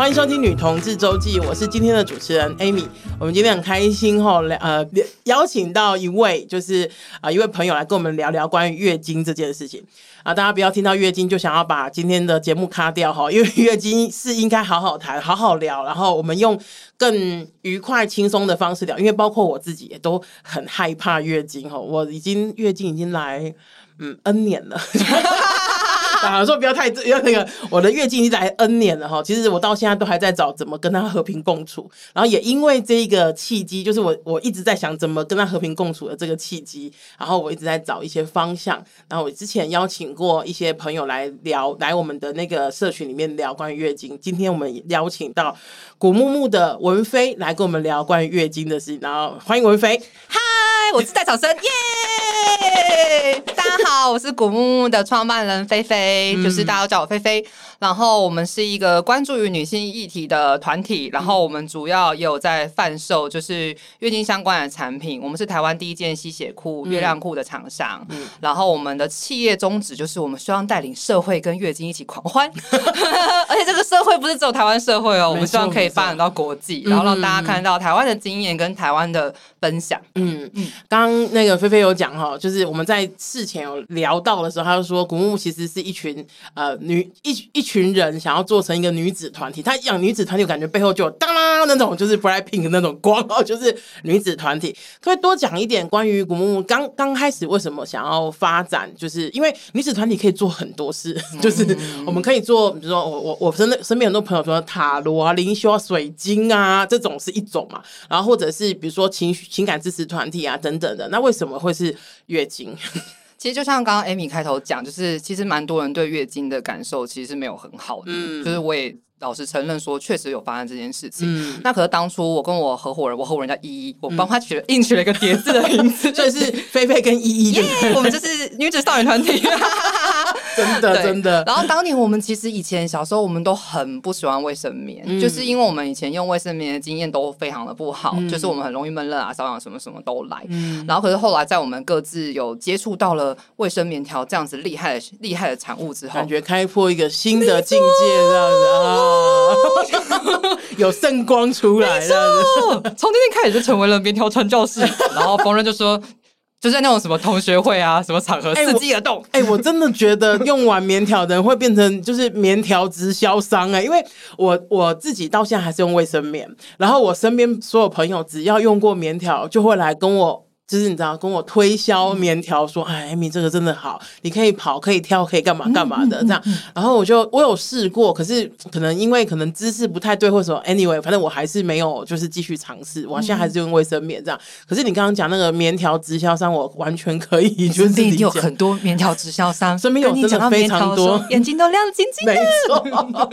欢迎收听《女同志周记》，我是今天的主持人 Amy。我们今天很开心哈，呃，邀请到一位就是啊、一位朋友来跟我们聊聊关于月经这件事情啊。大家不要听到月经就想要把今天的节目卡掉哈，因为月经是应该好好谈、好好聊，然后我们用更愉快、轻松的方式聊。因为包括我自己也都很害怕月经哈，我已经月经已经来嗯 N 年了。啊，说不要太要那个，我的月经已经来 N 年了哈。其实我到现在都还在找怎么跟他和平共处。然后也因为这一个契机，就是我我一直在想怎么跟他和平共处的这个契机。然后我一直在找一些方向。然后我之前邀请过一些朋友来聊，来我们的那个社群里面聊关于月经。今天我们邀请到古木木的文菲来跟我们聊关于月经的事情。然后欢迎文菲，嗨，我是戴草生，耶！大家好，我是古木木的创办人菲菲。就是大家都叫我菲菲，然后我们是一个关注于女性议题的团体，然后我们主要也有在贩售就是月经相关的产品。我们是台湾第一件吸血裤、月亮裤的厂商，嗯。然后我们的企业宗旨就是我们希望带领社会跟月经一起狂欢，而且这个社会不是只有台湾社会哦，我们希望可以发展到国际，然后让大家看到台湾的经验跟台湾的分享。嗯嗯，刚刚那个菲菲有讲哈，就是我们在事前有聊到的时候，他就说古木木其实是一群呃女一一群人想要做成一个女子团体，他养女子团体，我感觉背后就有当当那种就是 BLACKPINK 那种光哦，就是女子团体。可以多讲一点关于古木木刚刚开始为什么想要发展，就是因为女子团体可以做很多事，就是我们可以做，比如说我我我身身边很多朋友说塔罗啊、灵修啊、水晶啊这种是一种嘛，然后或者是比如说情绪情感支持团体啊等等的，那为什么会是月经？其实就像刚刚 Amy 开头讲，就是其实蛮多人对月经的感受其实是没有很好的，嗯、就是我也。老实承认说，确实有发生这件事情。嗯、那可是当初我跟我合伙人，我合伙人叫依依，我帮他取了硬取了一个叠字的名字，所以是菲菲跟依依。耶，我们就是女子少女团体，真的真的。然后当年我们其实以前小时候我们都很不喜欢卫生棉，嗯、就是因为我们以前用卫生棉的经验都非常的不好，嗯、就是我们很容易闷热啊、瘙痒什么什么都来。嗯、然后可是后来在我们各自有接触到了卫生棉条这样子厉害的厉害的产物之后，感觉开阔一个新的境界，这样子啊。有圣光出来了，从那天开始就成为了棉条传教士。然后逢人就说，就在那种什么同学会啊，什么场合伺机而动。哎、欸欸，我真的觉得用完棉条的人会变成就是棉条直销商哎、欸，因为我我自己到现在还是用卫生棉，然后我身边所有朋友只要用过棉条，就会来跟我。就是你知道跟我推销棉条说，哎，Amy 这个真的好，你可以跑，可以跳，可以干嘛干嘛的这样。然后我就我有试过，可是可能因为可能姿势不太对，或者说 anyway，反正我还是没有就是继续尝试。我现在还是用卫生棉这样。可是你刚刚讲那个棉条直销商，我完全可以，就是身边 有很多棉条直销商，身边有真的非常多，眼睛都亮晶晶的。没错，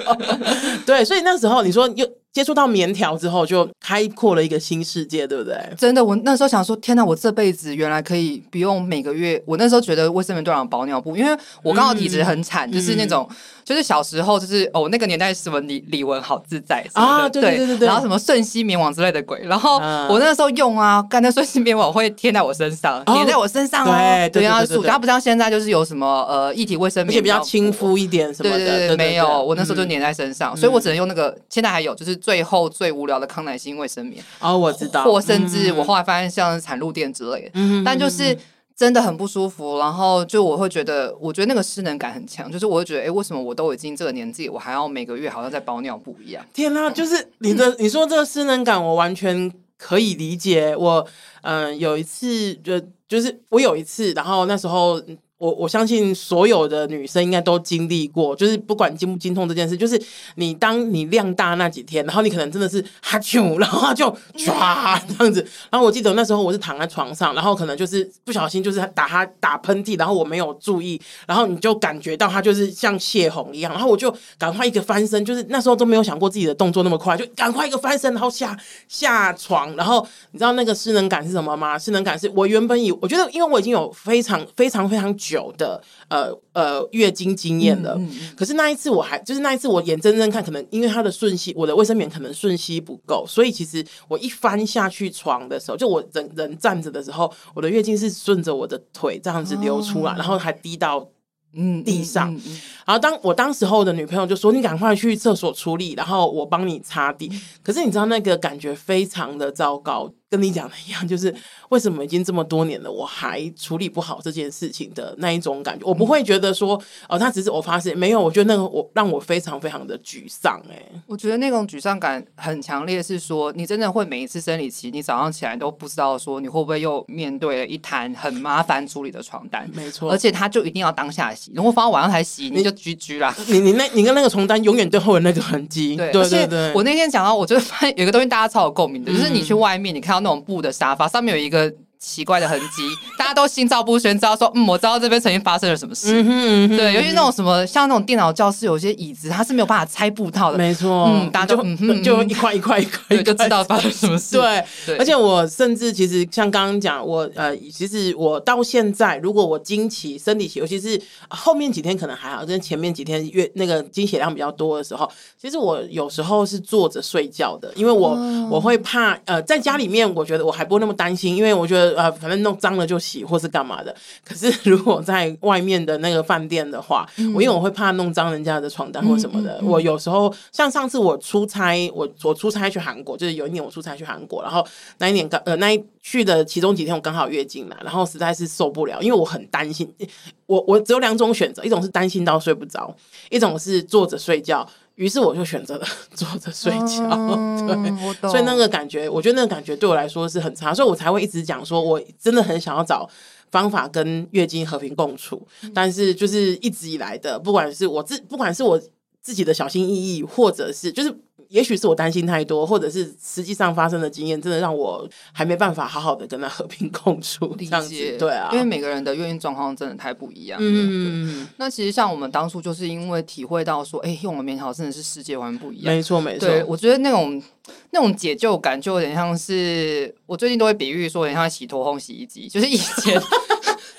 对，所以那时候你说又。接触到棉条之后，就开阔了一个新世界，对不对？真的，我那时候想说，天哪，我这辈子原来可以不用每个月。我那时候觉得卫生棉都让包尿布，因为我刚好体质很惨，嗯、就是那种。就是小时候，就是哦，那个年代是什么李李玟好自在啊，对对对对，然后什么瞬息棉网之类的鬼，然后我那个时候用啊，干那瞬息棉网会贴在我身上，粘在我身上哦，对对对，它不像现在就是有什么呃一体卫生棉，而且比较亲肤一点什么的，对对对，没有，我那时候就粘在身上，所以我只能用那个，现在还有就是最后最无聊的康乃馨卫生棉哦，我知道，或甚至我后来发现像产褥垫之类的，嗯，但就是。真的很不舒服，然后就我会觉得，我觉得那个失能感很强，就是我会觉得，哎，为什么我都已经这个年纪，我还要每个月好像在包尿布一样？天哪，就是你的 你说这个失能感，我完全可以理解。我嗯、呃，有一次就就是我有一次，然后那时候。我我相信所有的女生应该都经历过，就是不管经不经痛这件事，就是你当你量大那几天，然后你可能真的是哈啾，然后就唰这样子。然后我记得那时候我是躺在床上，然后可能就是不小心就是打他打喷嚏，然后我没有注意，然后你就感觉到他就是像泄洪一样，然后我就赶快一个翻身，就是那时候都没有想过自己的动作那么快，就赶快一个翻身，然后下下床，然后你知道那个失能感是什么吗？失能感是我原本以我觉得，因为我已经有非常非常非常。久的呃呃月经经验了，嗯嗯、可是那一次我还就是那一次我眼睁睁看，可能因为它的瞬息，我的卫生棉可能瞬息不够，所以其实我一翻下去床的时候，就我人人站着的时候，我的月经是顺着我的腿这样子流出来，哦、然后还滴到嗯地上。嗯嗯嗯然后当我当时候的女朋友就说：“你赶快去厕所处理，然后我帮你擦地。”可是你知道那个感觉非常的糟糕。跟你讲的一样，就是为什么已经这么多年了，我还处理不好这件事情的那一种感觉。我不会觉得说，哦，他只是我发现没有。我觉得那个我让我非常非常的沮丧。哎，我觉得那种沮丧感很强烈，是说你真的会每一次生理期，你早上起来都不知道说你会不会又面对了一滩很麻烦处理的床单。没错，而且他就一定要当下洗，如果放到晚上才洗，你就居居啦。你你那你跟那个床单永远都会有那个痕迹。对对对对。我那天讲到，我就发现有个东西大家超有共鸣的，就是你去外面，你看那种布的沙发。上面有一个奇怪的痕迹，大家都心照不宣，知道说，嗯，我知道这边曾经发生了什么事。嗯哼嗯哼对，尤其那种什么，像那种电脑教室，有些椅子它是没有办法拆布套的。没错，嗯，大家就嗯就一块一块一块，就知道发生什么事。对，对而且我甚至其实像刚刚讲，我呃，其实我到现在，如果我经期、生理期，尤其是后面几天可能还好，跟前面几天月那个经血量比较多的时候，其实我有时候是坐着睡觉的，因为我、哦、我会怕呃，在家里面，我觉得我还不会那么担心，因为我觉得呃，反正弄脏了就洗，或是干嘛的。可是如果在外面的那个饭店的话，嗯、我因为我会怕弄脏人家的床单或什么的。嗯嗯嗯、我有时候像上次我出差，我我出差去韩国，就是有一年我出差去韩国，然后那一年刚呃那一去的其中几天我刚好月经来，然后实在是受不了，因为我很担心。我我只有两种选择，一种是担心到睡不着，一种是坐着睡觉。于是我就选择了 坐着睡觉，嗯、对，所以那个感觉，我觉得那个感觉对我来说是很差，所以我才会一直讲说，我真的很想要找方法跟月经和平共处，嗯、但是就是一直以来的，不管是我自，不管是我自己的小心翼翼，或者是就是。也许是我担心太多，或者是实际上发生的经验，真的让我还没办法好好的跟他 和平共处。理解，对啊，因为每个人的月经状况真的太不一样。嗯，那其实像我们当初就是因为体会到说，哎、欸，用了棉条真的是世界完全不一样。没错，没错。对，我觉得那种那种解救感就有点像是我最近都会比喻说，有点像洗脱烘洗衣机，就是以前。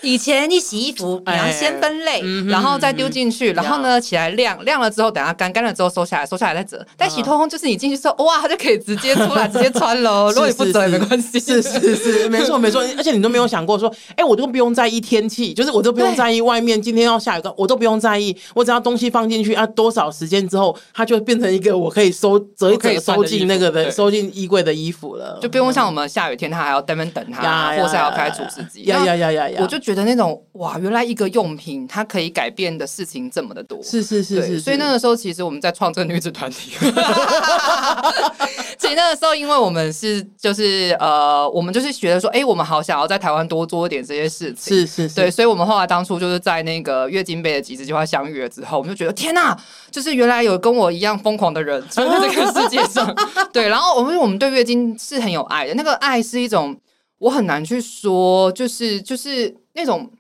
以前你洗衣服，你要先分类，欸、然后再丢进去，嗯、然后呢起来晾，晾了之后等它干，干了之后收下来，收下来再折。但洗脱烘就是你进去之后，哇，它就可以直接出来，直接穿了。如果你不折也没关系。是是是，没错 没错。而且你都没有想过说，哎、欸，我都不用在意天气，就是我都不用在意外面今天要下雨，我都不用在意，我只要东西放进去啊，多少时间之后，它就变成一个我可以收折一折收进那个的收进衣柜的衣服了，就不用像我们下雨天，它还要在那边等它，或是还要开除湿机。呀呀呀呀呀！我就觉得那种哇，原来一个用品它可以改变的事情这么的多，是是是是。所以那个时候，其实我们在创这个女子团体。所以那个时候，因为我们是就是呃，我们就是觉得说，哎，我们好想要在台湾多做一点这些事情，是是是。对，所以我们后来当初就是在那个月经杯的集资计划相遇了之后，我们就觉得天呐，就是原来有跟我一样疯狂的人存在这个世界上。对，然后我们我们对月经是很有爱的，那个爱是一种。我很难去说，就是就是那种，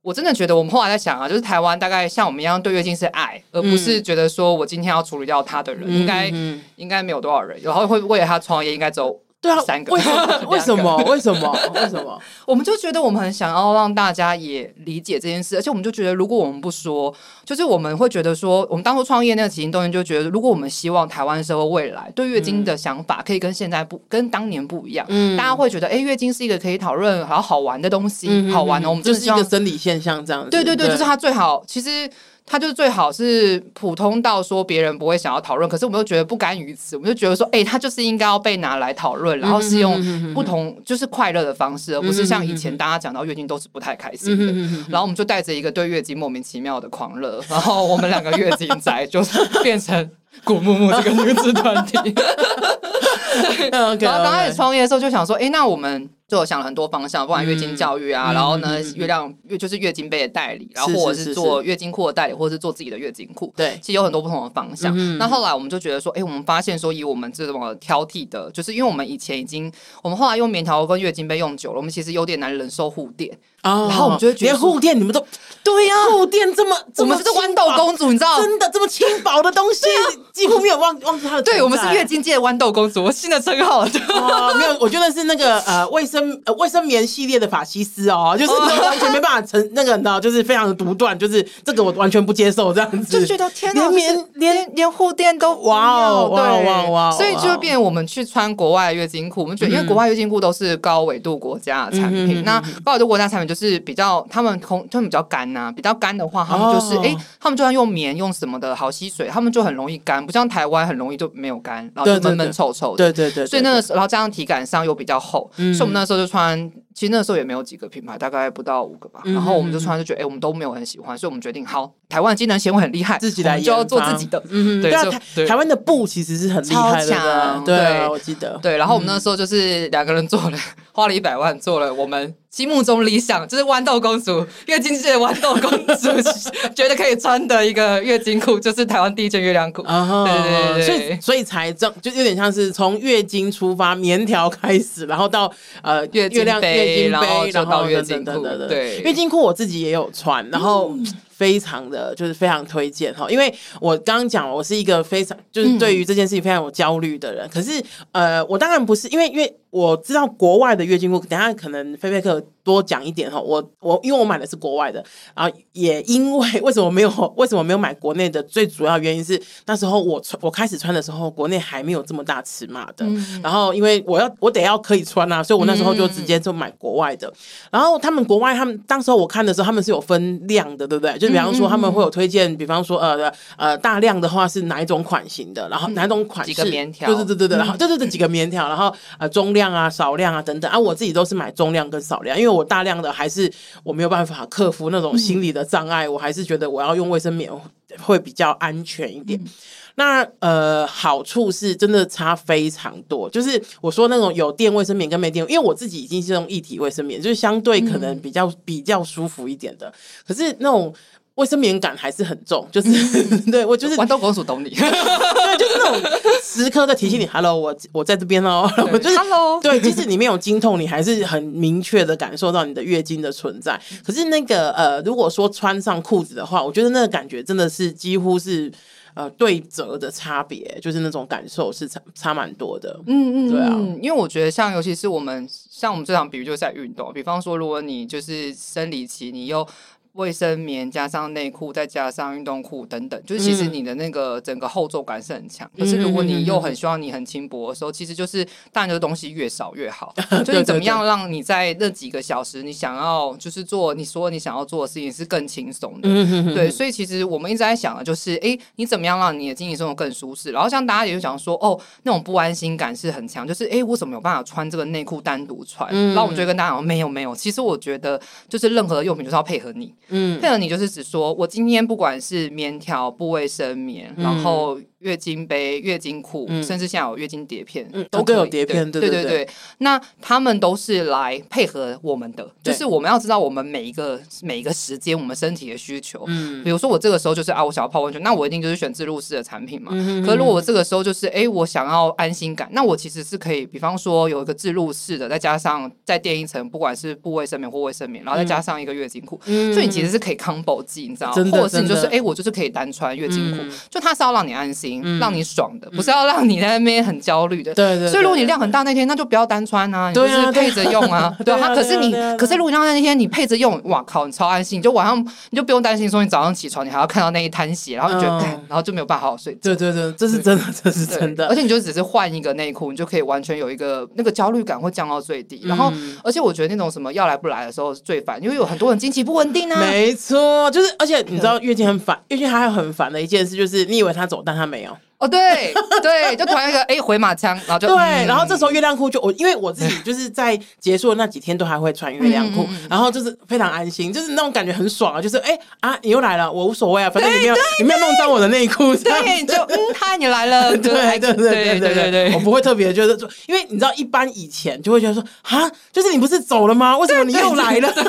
我真的觉得我们后来在想啊，就是台湾大概像我们一样对月经是爱，而不是觉得说我今天要处理掉他的人，嗯、应该、嗯、应该没有多少人，然后会为了他创业，应该走。对啊，三个 为什么？为什么？为什么？为什么？我们就觉得我们很想要让大家也理解这件事，而且我们就觉得，如果我们不说，就是我们会觉得说，我们当初创业那个起心动念，就觉得，如果我们希望台湾社会未来对月经的想法可以跟现在不跟当年不一样，嗯，大家会觉得，哎，月经是一个可以讨论好好玩的东西，嗯、好玩的，我们就是一个生理现象这样对对，对就是它最好，其实。他就是最好是普通到说别人不会想要讨论，可是我们又觉得不甘于此，我们就觉得说，哎、欸，他就是应该要被拿来讨论，然后是用不同就是快乐的方式，而不是像以前大家讲到月经都是不太开心的。然后我们就带着一个对月经莫名其妙的狂热，然后我们两个月经宅就是变成古木木这个女子团体。然后刚开始创业的时候就想说，哎、欸，那我们。就我想了很多方向，不管月经教育啊，嗯、然后呢，嗯、月亮月就是月经杯的代理，然后或者是做月经裤的代理，或者是做自己的月经裤。对，其实有很多不同的方向。嗯、那后来我们就觉得说，哎、欸，我们发现说，以我们这种挑剔的，就是因为我们以前已经，我们后来用棉条跟月经杯用久了，我们其实有点难忍受护垫。哦，然后我们就会觉得护垫你们都 对呀，护垫这么，我们是豌豆公主，你知道，真的这么轻薄的东西，几乎没有忘忘记它的。对，我们是月经界的豌豆公主，我新的称号。哦，没有，我觉得是那个呃卫生。生呃卫生棉系列的法西斯哦，就是完全没办法成那个，你知道，就是非常的独断，就是这个我完全不接受这样子，就觉得天哪，连棉连连连护垫都哇哦哇哦哇哇，所以就变我们去穿国外的月经裤，我们觉得因为国外月经裤都是高纬度国家的产品，那高纬度国家产品就是比较他们空，他们比较干呐，比较干的话，他们就是哎，他们就算用棉用什么的好吸水，他们就很容易干，不像台湾很容易就没有干，然后就闷闷臭臭的，对对对，所以那个时候，然后加上体感上又比较厚，所以我们那时候就穿。其实那时候也没有几个品牌，大概不到五个吧。然后我们就突然就觉得，哎，我们都没有很喜欢，所以我们决定，好，台湾的机能纤维很厉害，自己来就要做自己的。嗯，对啊，台台湾的布其实是很厉害的，对，我记得。对，然后我们那时候就是两个人做了，花了一百万做了我们心目中理想，就是豌豆公主月经界的豌豆公主 觉得可以穿的一个月经裤，就是台湾第一件月亮裤。对对对，所以所以才正就有点像是从月经出发，棉条开始，然后到呃月月亮月。月经杯，然后就到月经裤，对，月经裤我自己也有穿，然后非常的就是非常推荐哈，因为我刚刚讲我是一个非常就是对于这件事情非常有焦虑的人，可是呃，我当然不是，因为因为我知道国外的月经裤，等下可能菲菲克。多讲一点哈，我我因为我买的是国外的，然后也因为为什么没有 为什么没有买国内的？最主要原因是那时候我穿我开始穿的时候，国内还没有这么大尺码的。嗯、然后因为我要我得要可以穿啊，所以我那时候就直接就买国外的。嗯、然后他们国外他们当时候我看的时候，他们是有分量的，对不对？就比方说他们会有推荐，比方说呃呃大量的话是哪一种款型的，然后哪一种款式，几个棉条，对对对对对，然后对对对几个棉条，然后呃中量啊少量啊等等啊，我自己都是买中量跟少量，因为。我大量的还是我没有办法克服那种心理的障碍，嗯、我还是觉得我要用卫生棉会比较安全一点。嗯、那呃，好处是真的差非常多，就是我说那种有电卫生棉跟没电，因为我自己已经是用一体卫生棉，就是相对可能比较、嗯、比较舒服一点的。可是那种。卫生棉感还是很重，就是、嗯、对我就是豌豆公主懂你，对，就是那种时刻在提醒你，Hello，我我在这边哦，我 就是 Hello，对，即使你没有经痛，你还是很明确的感受到你的月经的存在。可是那个呃，如果说穿上裤子的话，我觉得那个感觉真的是几乎是呃对折的差别，就是那种感受是差差蛮多的。嗯嗯，对啊，因为我觉得像尤其是我们像我们这场比喻就是在运动，比方说如果你就是生理期，你又卫生棉加上内裤，再加上运动裤等等，就是其实你的那个整个后奏感是很强。可是如果你又很希望你很轻薄的时候，其实就是当然这个东西越少越好。就是怎么样让你在那几个小时，你想要就是做你说你想要做的事情是更轻松的。对，所以其实我们一直在想的就是，哎，你怎么样让你的经济生活更舒适？然后像大家也就想说，哦，那种不安心感是很强，就是哎，我怎么有办法穿这个内裤单独穿？然后我们就跟大家讲，没有没有，其实我觉得就是任何的用品就是要配合你。嗯，配合你就是只说，我今天不管是棉条、部卫生棉，嗯、然后。月经杯、月经裤，甚至现在有月经碟片，都可以。有碟片。对对对，那他们都是来配合我们的，就是我们要知道我们每一个每一个时间我们身体的需求。嗯，比如说我这个时候就是啊，我想要泡温泉，那我一定就是选自入式的产品嘛。可是如果我这个时候就是哎，我想要安心感，那我其实是可以，比方说有一个自入式的，再加上再垫一层，不管是部卫生棉或卫生棉，然后再加上一个月经裤，所以你其实是可以 combo 剂，你知道？或者是你就是哎，我就是可以单穿月经裤，就它是要让你安心。让你爽的，不是要让你在那边很焦虑的。对对。所以如果你量很大那天，那就不要单穿啊，你就是配着用 啊。对啊。可是你，可是如果你量大那天你配着用，哇靠，你超安心，你就晚上你就不用担心说你早上起床你还要看到那一滩血，然后你觉得，然后就没有办法好好睡。对对对，这是真的，这是真的。而且你就只是换一个内裤，你就可以完全有一个那个焦虑感会降到最低。然后，而且我觉得那种什么要来不来的时候是最烦，因为有很多人经期不稳定啊。没错，就是而且你知道月经很烦，月经还有很烦的一件事就是你以为他走，但他没有。哦，对对，就突然一个哎回马枪，然后就对，然后这时候月亮裤就我，因为我自己 就是在结束的那几天都还会穿月亮裤，然后就是非常安心，就是那种感觉很爽啊，就是哎啊你又来了，我无所谓啊，反正你没有你没有弄脏我的内裤，对，你就嗯嗨你来了，对对对对对对对，我不会特别就是说，因为你知道一般以前就会觉得说啊，就是你不是走了吗？为什么你又来了？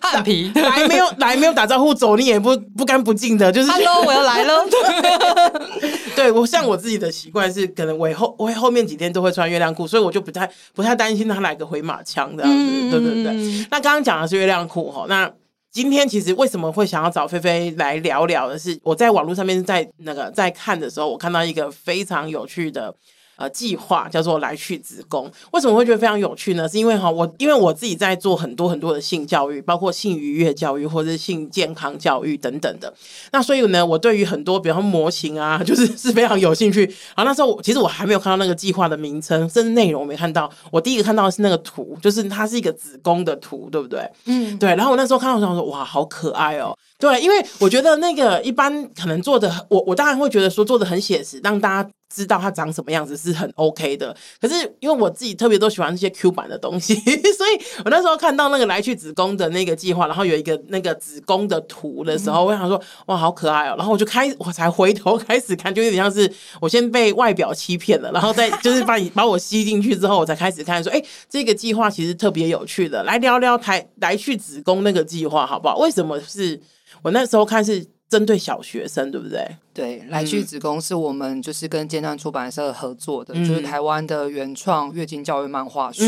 汉皮来没有来没有打招呼走，你也不不干不净的，就是 Hello 我要来了。对我像我自己的习惯是，可能我后我后面几天都会穿月亮裤，所以我就不太不太担心他来个回马枪这样子。嗯、对对对。那刚刚讲的是月亮裤哈，那今天其实为什么会想要找菲菲来聊聊的是，我在网络上面在那个在看的时候，我看到一个非常有趣的。呃计划，叫做来去子宫。为什么会觉得非常有趣呢？是因为哈，我因为我自己在做很多很多的性教育，包括性愉悦教育或者是性健康教育等等的。那所以呢，我对于很多比方说模型啊，就是是非常有兴趣。然后那时候我其实我还没有看到那个计划的名称，甚至内容我没看到。我第一个看到的是那个图，就是它是一个子宫的图，对不对？嗯，对。然后我那时候看到我想说，哇，好可爱哦。对，因为我觉得那个一般可能做的，我我当然会觉得说做的很写实，让大家知道它长什么样子是很 OK 的。可是因为我自己特别都喜欢那些 Q 版的东西，所以我那时候看到那个来去子宫的那个计划，然后有一个那个子宫的图的时候，我想说哇，好可爱哦。然后我就开，我才回头开始看，就有点像是我先被外表欺骗了，然后再就是把你 把我吸进去之后，我才开始看说，哎，这个计划其实特别有趣的，来聊聊台来去子宫那个计划好不好？为什么是？我那时候看是针对小学生，对不对？对，来去子宫是我们就是跟尖端出版社合作的，嗯、就是台湾的原创月经教育漫画书。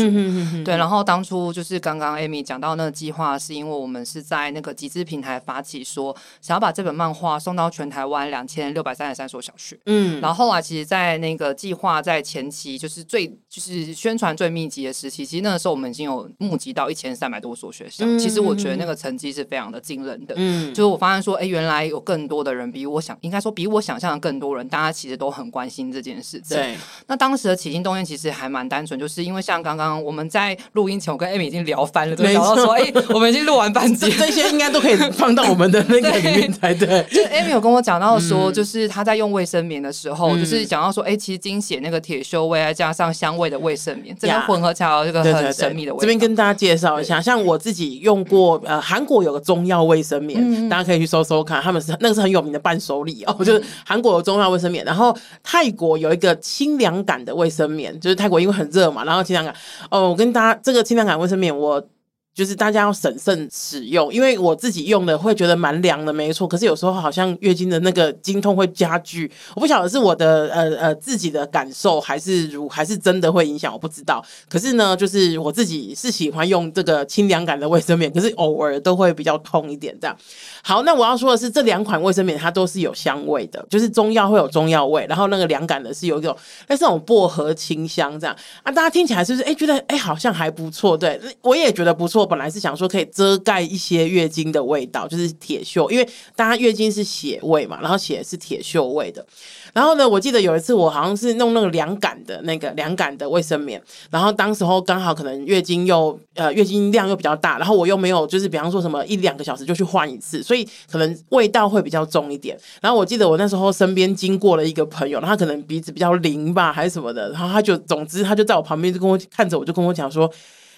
对，然后当初就是刚刚 Amy 讲到那个计划，是因为我们是在那个集资平台发起说，说想要把这本漫画送到全台湾两千六百三十三所小学。嗯，然后后来其实，在那个计划在前期，就是最就是宣传最密集的时期，其实那个时候我们已经有募集到一千三百多所学校。嗯、其实我觉得那个成绩是非常的惊人的。嗯，就是我发现说，哎，原来有更多的人比我想，应该说。比我想象的更多人，大家其实都很关心这件事情。对，那当时的起心动念其实还蛮单纯，就是因为像刚刚我们在录音前，我跟 Amy 已经聊翻了，就聊到说，哎、欸，我们已经录完半集，这些应该都可以放到我们的那个里面才对。对就 Amy 有跟我讲到说，就是他在用卫生棉的时候，嗯、就是讲到说，哎、欸，其实精血那个铁锈味，再加上香味的卫生棉，这个混合起来有这个很神秘的味道。这边跟大家介绍一下，像我自己用过，呃，韩国有个中药卫生棉，嗯、大家可以去搜搜看，他们是那个是很有名的伴手礼哦，就是韩国有。中药卫生棉，然后泰国有一个清凉感的卫生棉，就是泰国因为很热嘛，然后清凉感哦，我跟大家这个清凉感卫生棉我。就是大家要审慎使用，因为我自己用的会觉得蛮凉的，没错。可是有时候好像月经的那个经痛会加剧，我不晓得是我的呃呃自己的感受，还是如还是真的会影响，我不知道。可是呢，就是我自己是喜欢用这个清凉感的卫生棉，可是偶尔都会比较痛一点这样。好，那我要说的是，这两款卫生棉它都是有香味的，就是中药会有中药味，然后那个凉感的是有一种那是那种薄荷清香这样啊，大家听起来是不是哎觉得哎好像还不错？对，我也觉得不错。本来是想说可以遮盖一些月经的味道，就是铁锈，因为大家月经是血味嘛，然后血是铁锈味的。然后呢，我记得有一次我好像是弄那个凉感的那个凉感的卫生棉，然后当时候刚好可能月经又呃月经量又比较大，然后我又没有就是比方说什么一两个小时就去换一次，所以可能味道会比较重一点。然后我记得我那时候身边经过了一个朋友，他可能鼻子比较灵吧还是什么的，然后他就总之他就在我旁边就跟我看着我就跟我讲说。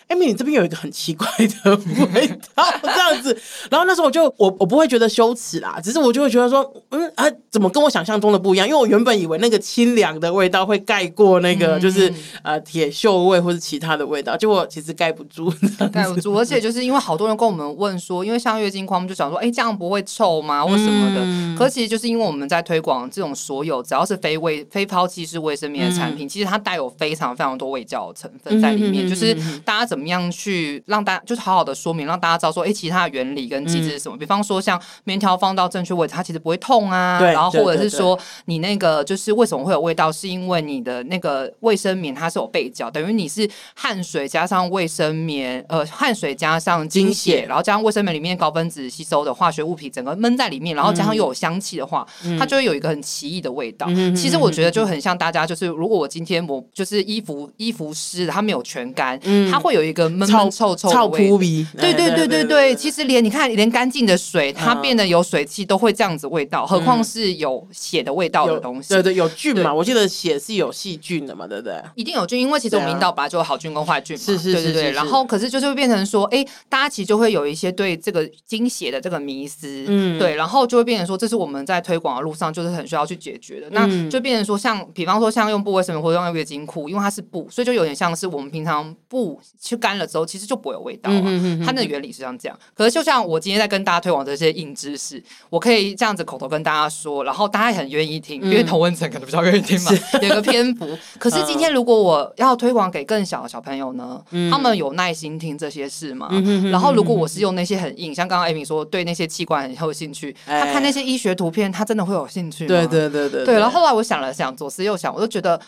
艾米，你这边有一个很奇怪的味道，这样子。然后那时候我就我我不会觉得羞耻啦，只是我就会觉得说，嗯啊，怎么跟我想象中的不一样？因为我原本以为那个清凉的味道会盖过那个就是、嗯、呃铁锈味或者其他的味道，结果其实盖不住，盖不住。而且就是因为好多人跟我们问说，因为像月经框，我们就想说，哎、欸，这样不会臭吗？或什么的？嗯、可其实就是因为我们在推广这种所有只要是非卫非抛弃式卫生棉的产品，嗯、其实它带有非常非常多味教的成分在里面，嗯、就是大家怎。怎么样去让大家就是好好的说明，让大家知道说，哎、欸，其他的原理跟机制是什么？嗯、比方说，像棉条放到正确位置，它其实不会痛啊。对然后或者是说，你那个就是为什么会有味道，是因为你的那个卫生棉它是有背胶，等于你是汗水加上卫生棉，呃，汗水加上精血，然后加上卫生棉里面高分子吸收的化学物品，整个闷在里面，然后加上又有香气的话，嗯、它就会有一个很奇异的味道。嗯、其实我觉得就很像大家，就是如果我今天我就是衣服衣服湿，它没有全干，嗯、它会有。一个闷闷臭臭的味，对对对对对，其实连你看，连干净的水，它变得有水汽都会这样子味道，何况是有血的味道的东西？对对，有菌嘛？我记得血是有细菌的嘛，对不对？一定有菌，因为其实我们阴道本来就有好菌跟坏菌嘛。是是是是。然后，可是就是会变成说，哎，大家其实就会有一些对这个精血的这个迷思，嗯，对，然后就会变成说，这是我们在推广的路上就是很需要去解决的。那就变成说，像比方说像用布卫生棉或者用月经裤，因为它是布，所以就有点像是我们平常布去。干了之后，其实就不会有味道啊。它那个原理是像这样。可是就像我今天在跟大家推广这些硬知识，我可以这样子口头跟大家说，然后大家也很愿意听，因为同温层可能比较愿意听嘛，有个篇幅。可是今天如果我要推广给更小的小朋友呢，他们有耐心听这些事吗？然后如果我是用那些很硬，像刚刚 Amy 说对那些器官很有兴趣，他看那些医学图片，他真的会有兴趣吗？对对对对。对，然后后来我想了想，左思右想，我就觉得。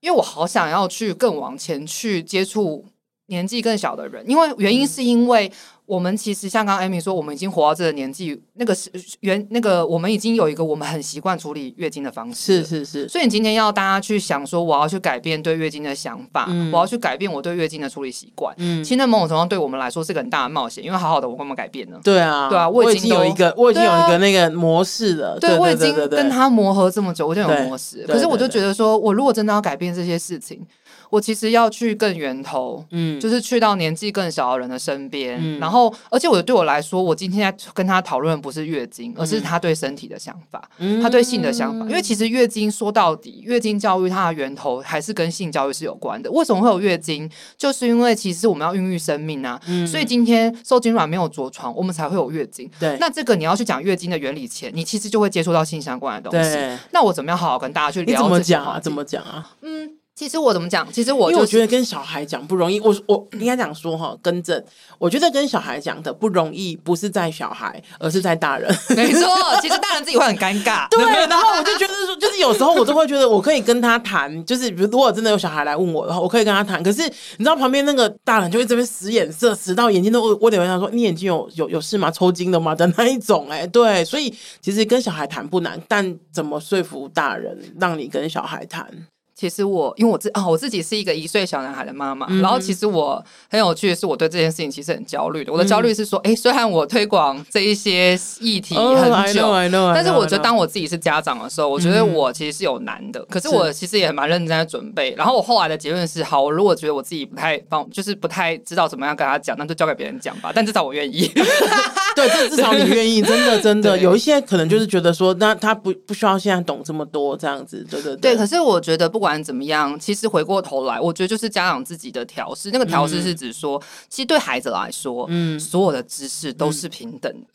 因为我好想要去更往前去接触年纪更小的人，因为原因是因为。我们其实像刚刚 Amy 说，我们已经活到这个年纪，那个是原那个我们已经有一个我们很习惯处理月经的方式，是是是。所以你今天要大家去想说，我要去改变对月经的想法，嗯、我要去改变我对月经的处理习惯。嗯，其实某种程度上对我们来说是个很大的冒险，因为好好的我干嘛改变呢？对啊，对啊，我已经有一个，我已经有一个那个模式了。对，我已经跟他磨合这么久，我就有模式。可是我就觉得说，我如果真的要改变这些事情。我其实要去更源头，嗯，就是去到年纪更小的人的身边，嗯，然后，而且我对我来说，我今天在跟他讨论不是月经，而是他对身体的想法，嗯，他对性的想法。因为其实月经说到底，月经教育它的源头还是跟性教育是有关的。为什么会有月经？就是因为其实我们要孕育生命啊，嗯，所以今天受精卵没有着床，我们才会有月经。对，那这个你要去讲月经的原理前，你其实就会接触到性相关的东西。那我怎么样好好跟大家去聊？怎么讲啊？怎么讲啊？嗯。其实我怎么讲？其实我、就是、因为我觉得跟小孩讲不容易。我我应该讲说哈，更正。我觉得跟小孩讲的不容易，不是在小孩，而是在大人。没错，其实大人自己会很尴尬。对，然后我就觉得说，就是有时候我都会觉得，我可以跟他谈，就是比如如果真的有小孩来问我的话，我可以跟他谈。可是你知道旁边那个大人就会这边使眼色，使到眼睛都我得问他说：“你眼睛有有有事吗？抽筋了吗？”的那一种。哎，对，所以其实跟小孩谈不难，但怎么说服大人让你跟小孩谈？其实我因为我自啊、哦、我自己是一个一岁小男孩的妈妈，嗯、然后其实我很有趣的是，我对这件事情其实很焦虑的。我的焦虑是说，哎、嗯，虽然我推广这一些议题很久，哦、但是我觉得当我自己是家长的时候，我觉得我其实是有难的。嗯、可是我其实也蛮认真在准备。然后我后来的结论是，好，我如果觉得我自己不太帮，就是不太知道怎么样跟他讲，那就交给别人讲吧。但至少我愿意。对，这至少你愿意，真的真的有一些可能就是觉得说，那他不不需要现在懂这么多这样子，对对对。对，可是我觉得不管。不管怎么样，其实回过头来，我觉得就是家长自己的调试。那个调试是指说，嗯、其实对孩子来说，嗯，所有的知识都是平等的。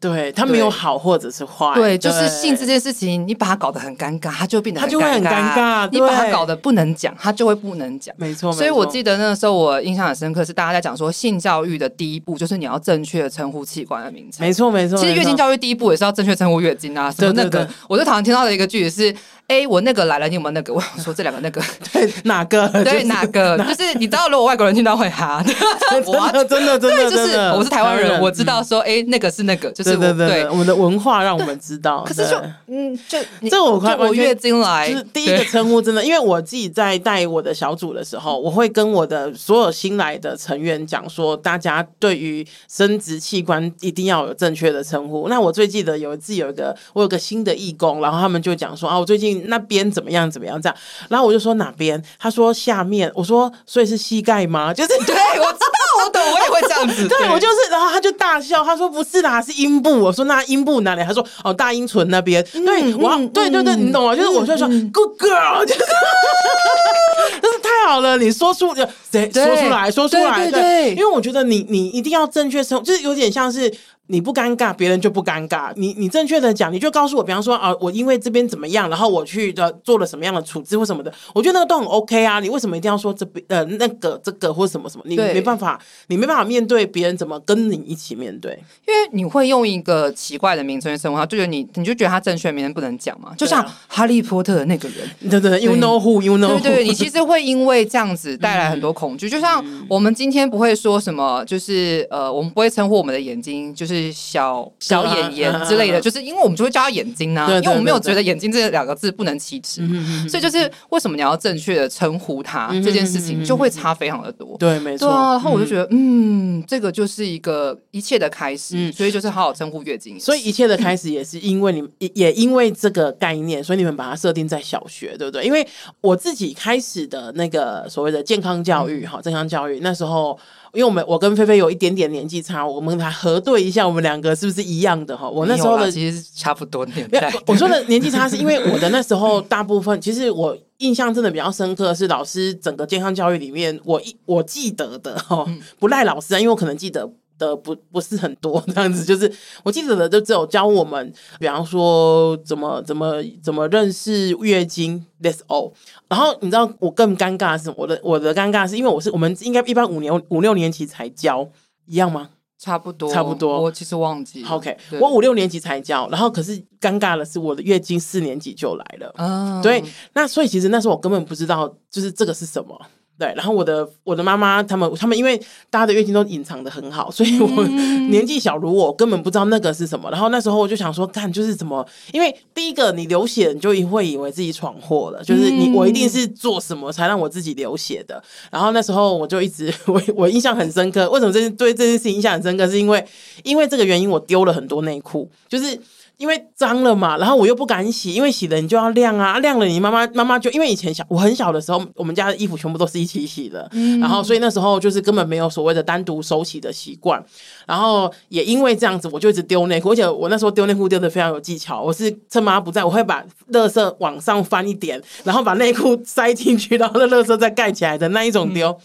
对，他没有好或者是坏，对，就是性这件事情，你把它搞得很尴尬，他就变得很尴尬，他就会很尴尬。你把它搞得不能讲，他就会不能讲。没错，所以我记得那个时候我印象很深刻，是大家在讲说性教育的第一步就是你要正确的称呼器官的名称。没错，没错。其实月经教育第一步也是要正确称呼月经啊，什么那个，我最讨厌听到的一个句子是：哎，我那个来了，你有没有那个？我想说这两个那个，对，哪个？对，哪个？就是你知道，如果外国人听到会哈，真的，真的，真的，就是我是台湾人，我知道说，哎，那个是那个，就是对对对，我们的文化让我们知道。可是就嗯，就这我快我月经来，就是第一个称呼真的，因为我自己在带我的小组的时候，我会跟我的所有新来的成员讲说，大家对于生殖器官一定要有正确的称呼。那我最记得有一次有一个我有个新的义工，然后他们就讲说啊，我最近那边怎么样怎么样这样，然后我就说哪边？他说下面。我说所以是膝盖吗？就是对，我知道，我懂，我也会这样子。对，我就是，然后他就大笑，他说不是啦，是阴部。我说那阴部哪里？他说哦，大阴唇那边。对，我对对对，你懂啊？就是我就说 good girl，就是 就是太好了，你说出谁说出来说出来，对，因为我觉得你你一定要正确说，就是有点像是。你不尴尬，别人就不尴尬。你你正确的讲，你就告诉我，比方说啊，我因为这边怎么样，然后我去的做了什么样的处置或什么的，我觉得那个都很 OK 啊。你为什么一定要说这边呃那个这个或什么什么？你没办法，你没办法面对别人怎么跟你一起面对，因为你会用一个奇怪的名称去称呼他，就觉得你你就觉得他正确名称不能讲嘛。就像哈利波特的那个人，对对对，You know who you know，对对，你其实会因为这样子 带来很多恐惧。就像我们今天不会说什么，就是呃，我们不会称呼我们的眼睛就是小。小眼眼之类的，就是因为我们就会叫他眼睛呢，因为我们没有觉得眼睛这两个字不能启齿，所以就是为什么你要正确的称呼他这件事情就会差非常的多。对，没错。然后我就觉得，嗯，这个就是一个一切的开始，所以就是好好称呼月经。所以一切的开始也是因为你们 也也因为这个概念，所以你们把它设定在小学，对不对？因为我自己开始的那个所谓的健康教育，哈，健康教育那时候。因为我们我跟菲菲有一点点年纪差，我们来核对一下，我们两个是不是一样的哈？我那时候的其实差不多年代。我说的年纪差是因为我的那时候大部分，其实我印象真的比较深刻是老师整个健康教育里面，我一我记得的哈，不赖老师啊，因为我可能记得。的不不是很多 这样子，就是我记得的就只有教我们，比方说怎么怎么怎么认识月经，That's all。然后你知道我更尴尬的是，我的我的尴尬是因为我是我们应该一般五年五六年级才教，一样吗？差不多，差不多。我其实忘记。OK，我五六年级才教，然后可是尴尬的是，我的月经四年级就来了。嗯，对。那所以其实那时候我根本不知道，就是这个是什么。对，然后我的我的妈妈他们他们因为大家的月经都隐藏的很好，所以我 年纪小如我根本不知道那个是什么。然后那时候我就想说，看就是怎么，因为第一个你流血，你就会以为自己闯祸了，就是你我一定是做什么才让我自己流血的。然后那时候我就一直 我我印象很深刻，为什么这对这件事情印象很深刻？是因为因为这个原因我丢了很多内裤，就是。因为脏了嘛，然后我又不敢洗，因为洗了你就要晾啊，晾了你妈妈妈妈就因为以前小我很小的时候，我们家的衣服全部都是一起洗的，嗯、然后所以那时候就是根本没有所谓的单独手洗的习惯，然后也因为这样子，我就一直丢内裤，而且我那时候丢内裤丢的非常有技巧，我是趁妈妈不在，我会把垃圾往上翻一点，然后把内裤塞进去，然后那垃圾再盖起来的那一种丢，嗯、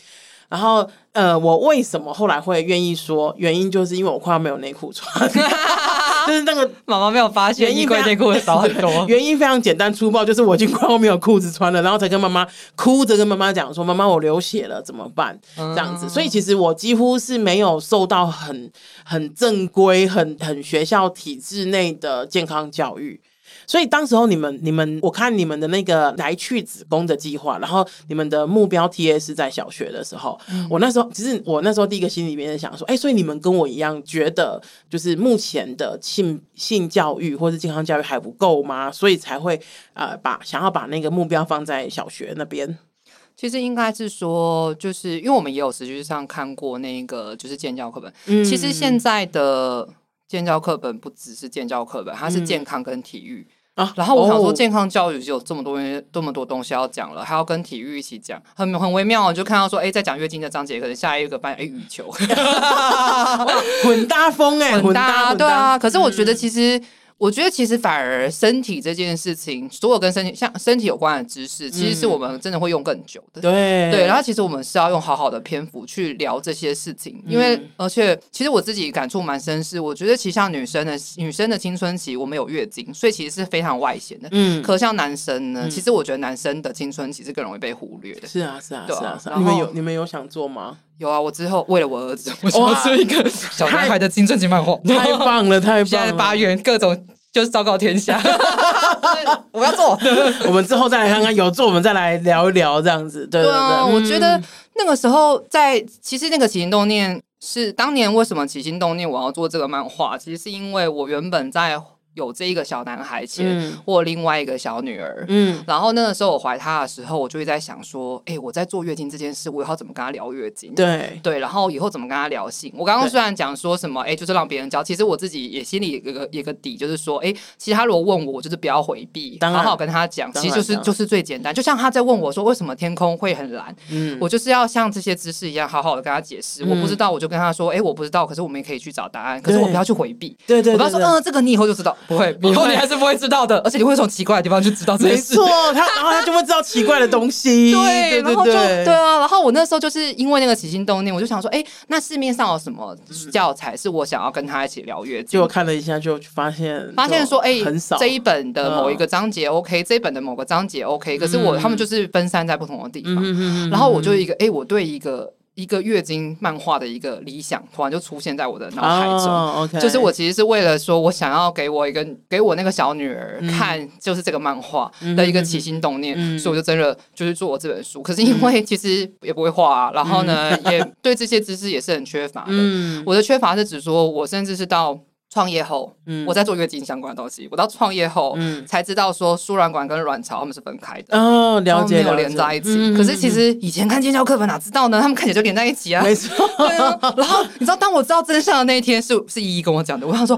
然后呃，我为什么后来会愿意说，原因就是因为我快要没有内裤穿。就是那个妈妈没有发现衣柜内裤少很多，原因非常简单粗暴，就是我已经快要没有裤子穿了，然后才跟妈妈哭着跟妈妈讲说：“妈妈，我流血了，怎么办？”这样子，所以其实我几乎是没有受到很很正规、很很学校体制内的健康教育。所以当时候你们你们我看你们的那个来去子宫的计划，然后你们的目标 TA 是在小学的时候，嗯、我那时候其实我那时候第一个心里面想说，哎、欸，所以你们跟我一样觉得就是目前的性性教育或是健康教育还不够吗？所以才会呃把想要把那个目标放在小学那边。其实应该是说，就是因为我们也有实际上看过那个就是建教课本，嗯、其实现在的。健教课本不只是健教课本，它是健康跟体育、嗯、啊。然后我想说，健康教育就有这么多这么多东西要讲了，还要跟体育一起讲，很很微妙。就看到说，哎，在讲月经的章节，可能下一个班，哎，羽球，混搭风哎，混搭，对啊。可是我觉得其实。嗯我觉得其实反而身体这件事情，所有跟身体像身体有关的知识，其实是我们真的会用更久的。对对，然后其实我们是要用好好的篇幅去聊这些事情，因为而且其实我自己感触蛮深，是我觉得其实像女生的女生的青春期，我们有月经，所以其实是非常外显的。嗯，可像男生呢，其实我觉得男生的青春期是更容易被忽略的。是啊，是啊，是啊，是啊。你们有你们有想做吗？有啊，我之后为了我儿子，我想要做一个 小男孩的青春期漫画，太棒了，太棒了！现在八月各种。就是昭告天下，我要做。我们之后再来看看，有做我们再来聊一聊这样子。对对对，对啊，我觉得那个时候在，其实那个起心动念是当年为什么起心动念我要做这个漫画，其实是因为我原本在。有这一个小男孩前，或另外一个小女儿，嗯，然后那个时候我怀他的时候，我就会在想说，哎，我在做月经这件事，我以后怎么跟他聊月经？对对，然后以后怎么跟他聊性？我刚刚虽然讲说什么，哎，就是让别人教，其实我自己也心里有个有个底，就是说，哎，其实他如果问我，我就是不要回避，好好跟他讲，其实就是就是最简单。就像他在问我说，为什么天空会很蓝？嗯，我就是要像这些知识一样，好好的跟他解释。我不知道，我就跟他说，哎，我不知道，可是我们也可以去找答案，可是我不要去回避。对对，我不要说，嗯，这个你以后就知道，不会，以后你还是不会知道的，而且你会从奇怪的地方去知道这件事。没错，他 然后他就会知道奇怪的东西。对，然后就对啊，然后我那时候就是因为那个起心动念，我就想说，哎，那市面上有什么教材是我想要跟他一起聊月经？结果看了一下，就发现发现说，哎，很少这一本的某一个章节 OK，这一本的某个章节 OK，可是我他们就是分散在不同的地方。然后我就一个，哎，我对一个。一个月经漫画的一个理想，突然就出现在我的脑海中。Oh. 就是我其实是为了说，我想要给我一个给我那个小女儿看，就是这个漫画的一个起心动念，嗯、所以我就真的就是做我这本书。可是因为其实也不会画、啊，然后呢，嗯、也对这些知识也是很缺乏的。嗯、我的缺乏是指说，我甚至是到。创业后，嗯，我在做月经相关的东西。我到创业后，嗯，才知道说输卵管跟卵巢他们是分开的哦，了解，没有连在一起。可是其实以前看健教课本哪知道呢？他们看起来就连在一起啊，没错。对啊，然后你知道，当我知道真相的那一天，是是依依跟我讲的。我想说，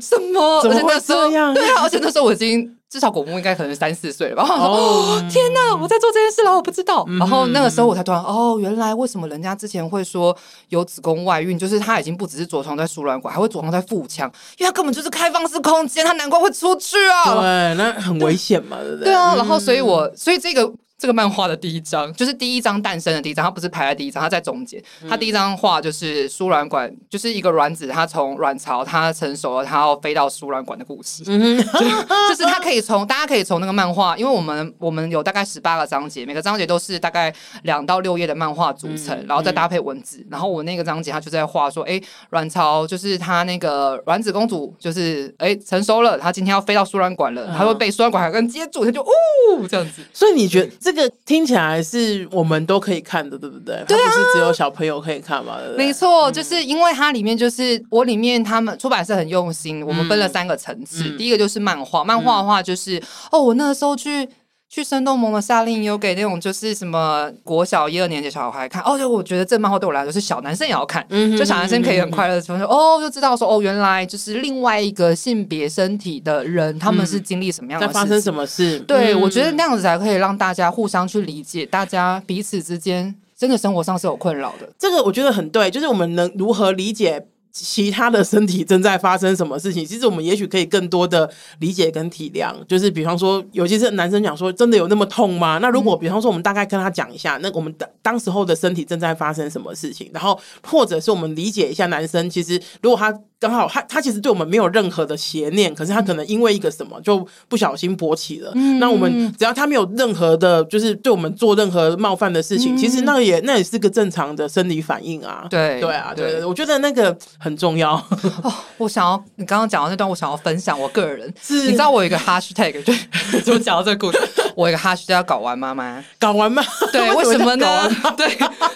什么？怎么会这样？对啊，而且那时候我已经。至少果木应该可能三四岁了吧？哦，天哪！我在做这件事，然后我不知道。然后那个时候我才突然哦，原来为什么人家之前会说有子宫外孕，就是他已经不只是着床在输卵管，还会着床在腹腔，因为他根本就是开放式空间，他难怪会出去啊！对，那很危险嘛，对不对？对啊。然后所以我所以这个。这个漫画的第一章，就是第一章诞生的第一章，它不是排在第一章，它在中间。它第一张画就是输卵管，就是一个卵子，它从卵巢它成熟了，它要飞到输卵管的故事。嗯，就是它可以从大家可以从那个漫画，因为我们我们有大概十八个章节，每个章节都是大概两到六页的漫画组成，然后再搭配文字。然后我那个章节它就在画说，哎，卵巢就是它那个卵子公主，就是哎成熟了，它今天要飞到输卵管了，它会被输卵管跟接住，它就呜这样子。所以你觉得这个听起来是我们都可以看的，对不对？对啊，不是只有小朋友可以看嘛？对不对？没错，就是因为它里面就是我里面他们出版社很用心，我们分了三个层次。第一个就是漫画，漫画的话就是哦，我那个时候去。去生动萌的夏令营有给那种就是什么国小一二年级小孩看哦，就我觉得这漫画对我来说是小男生也要看，嗯、就小男生可以很快乐的说哦，就知道说哦，原来就是另外一个性别身体的人，他们是经历什么样的、嗯、发生什么事？对、嗯、我觉得那样子才可以让大家互相去理解，大家彼此之间真的生活上是有困扰的。这个我觉得很对，就是我们能如何理解。其他的身体正在发生什么事情？其实我们也许可以更多的理解跟体谅。就是比方说，尤其是男生讲说，真的有那么痛吗？那如果比方说，我们大概跟他讲一下，那我们当当时候的身体正在发生什么事情，然后或者是我们理解一下男生，其实如果他。刚好他他其实对我们没有任何的邪念，可是他可能因为一个什么就不小心勃起了。嗯、那我们只要他没有任何的，就是对我们做任何冒犯的事情，嗯、其实那也那也是个正常的生理反应啊。对对啊，对，对，我觉得那个很重要。哦，我想要你刚刚讲到那段，我想要分享我个人。是，你知道我有一个 hashtag，就 就讲到这个故事，我有一个 hashtag 叫搞完妈妈，搞完妈，对，为什么呢？对，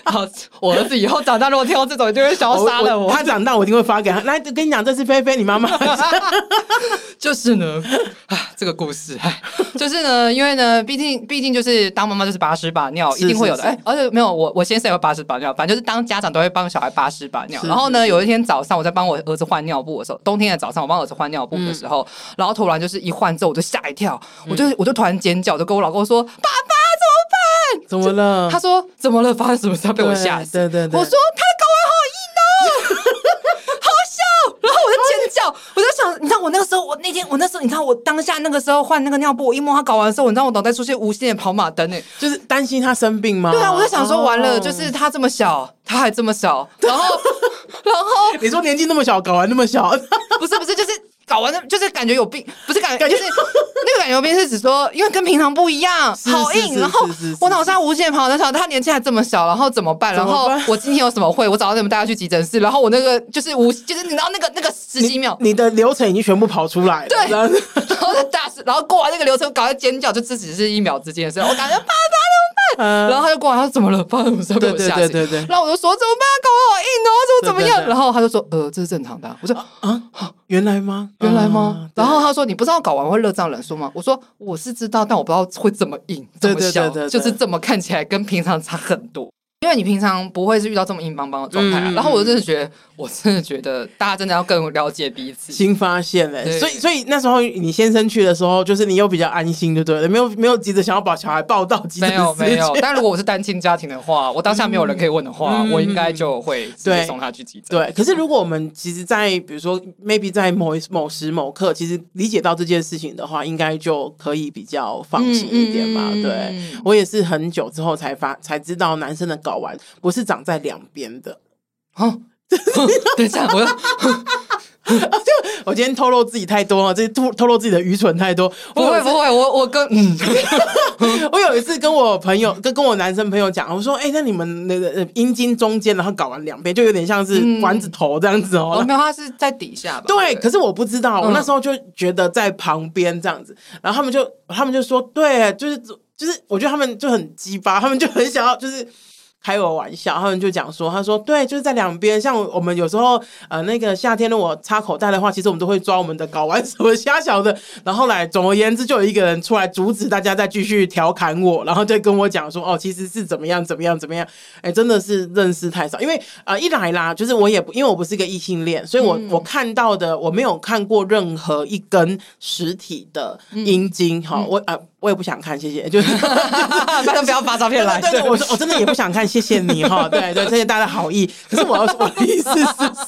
好，我儿子以后长大如果听到这种，就会想要杀了我。他长大我一定会发给他。来，跟你讲，这是菲菲，你妈妈。就是呢，啊，这个故事，哎，就是呢，因为呢，毕竟，毕竟就是当妈妈就是把屎把尿，一定会有的。哎，而且没有我，我先生也会把屎把尿，反正就是当家长都会帮小孩把屎把尿。然后呢，有一天早上我在帮我儿子换尿布的时候，冬天的早上我帮儿子换尿布的时候，然后突然就是一换之后我就吓一跳，我就我就突然尖叫，就跟我老公说：“爸爸怎么办？怎么了？”他说：“怎么了？发生什么事？”他被我吓死。对对对，我说他的睾丸好硬哦。然后我就尖叫，我就想，你知道我那天我那时候，你知道我当下那个时候换那个尿布，我一摸它搞完的时候，你知道我脑袋出现无限的跑马灯诶，就是担心它生病吗？对啊，我就想说完了，就是它这么小，它还这么小，然后 然后你说年纪那么小，睾丸那么小，不是不是就是。搞完的，就是感觉有病，不是感觉，就是那个感觉有病，是指说，因为跟平常不一样，好硬。然后我脑上无限跑，在想他年纪还这么小，然后怎么办？然后我今天有什么会？我早上怎么带他去急诊室？然后我那个就是无，就是你知道那个那个十几秒你，你的流程已经全部跑出来了。对，然后就大事，然后过完那个流程，搞在尖叫，就这只是一秒之间的事。我感觉爸爸怎么办？然后他就过来，他说怎么了？发生什么事？被我吓死。然后我就说怎么办？搞我好硬哦，怎么怎么样？然后他就说呃，这是正常的。我说啊。原来吗？原来吗？啊、然后他说：“你不知道搞完会热胀冷缩吗？”我说：“我是知道，但我不知道会这么硬，这么小，就是这么看起来跟平常差很多。”因为你平常不会是遇到这么硬邦邦的状态，啊，嗯、然后我真的觉得，我真的觉得大家真的要更了解彼此。新发现嘞，对所以所以那时候你先生去的时候，就是你又比较安心，对不对？没有没有急着想要把小孩抱到急，没有没有。但如果我是单亲家庭的话，我当下没有人可以问的话，嗯、我应该就会直接送他去急诊。对，可是如果我们其实，在比如说 maybe 在某某时某刻，其实理解到这件事情的话，应该就可以比较放心一点嘛。嗯、对，我也是很久之后才发才知道，男生的睾丸不是。长在两边的，哦，等一下，我要，就我今天透露自己太多了，这透透露自己的愚蠢太多。不会不会，我我跟嗯，我有一次跟我朋友跟跟我男生朋友讲，我说，哎、欸，那你们那个阴茎中间，然后搞完两边，就有点像是丸子头这样子哦。没有，他是在底下吧？对，可是我不知道，我那时候就觉得在旁边这样子，然后他们就他们就说，对，就是就是，我觉得他们就很鸡巴，他们就很想要就是。开我玩笑，他们就讲说，他说对，就是在两边。像我们有时候，呃，那个夏天的我插口袋的话，其实我们都会抓我们的睾丸什么瞎小的。然后来，总而言之，就有一个人出来阻止大家再继续调侃我，然后就跟我讲说，哦，其实是怎么样，怎么样，怎么样。哎，真的是认识太少，因为呃，一来啦，就是我也因为我不是一个异性恋，所以我、嗯、我看到的我没有看过任何一根实体的阴茎。哈、嗯，我呃。我也不想看，谢谢。就是，大家不要发照片来。对，我说我真的也不想看，谢谢你哈。对对，谢谢大家的好意。可是我要说，我的意思是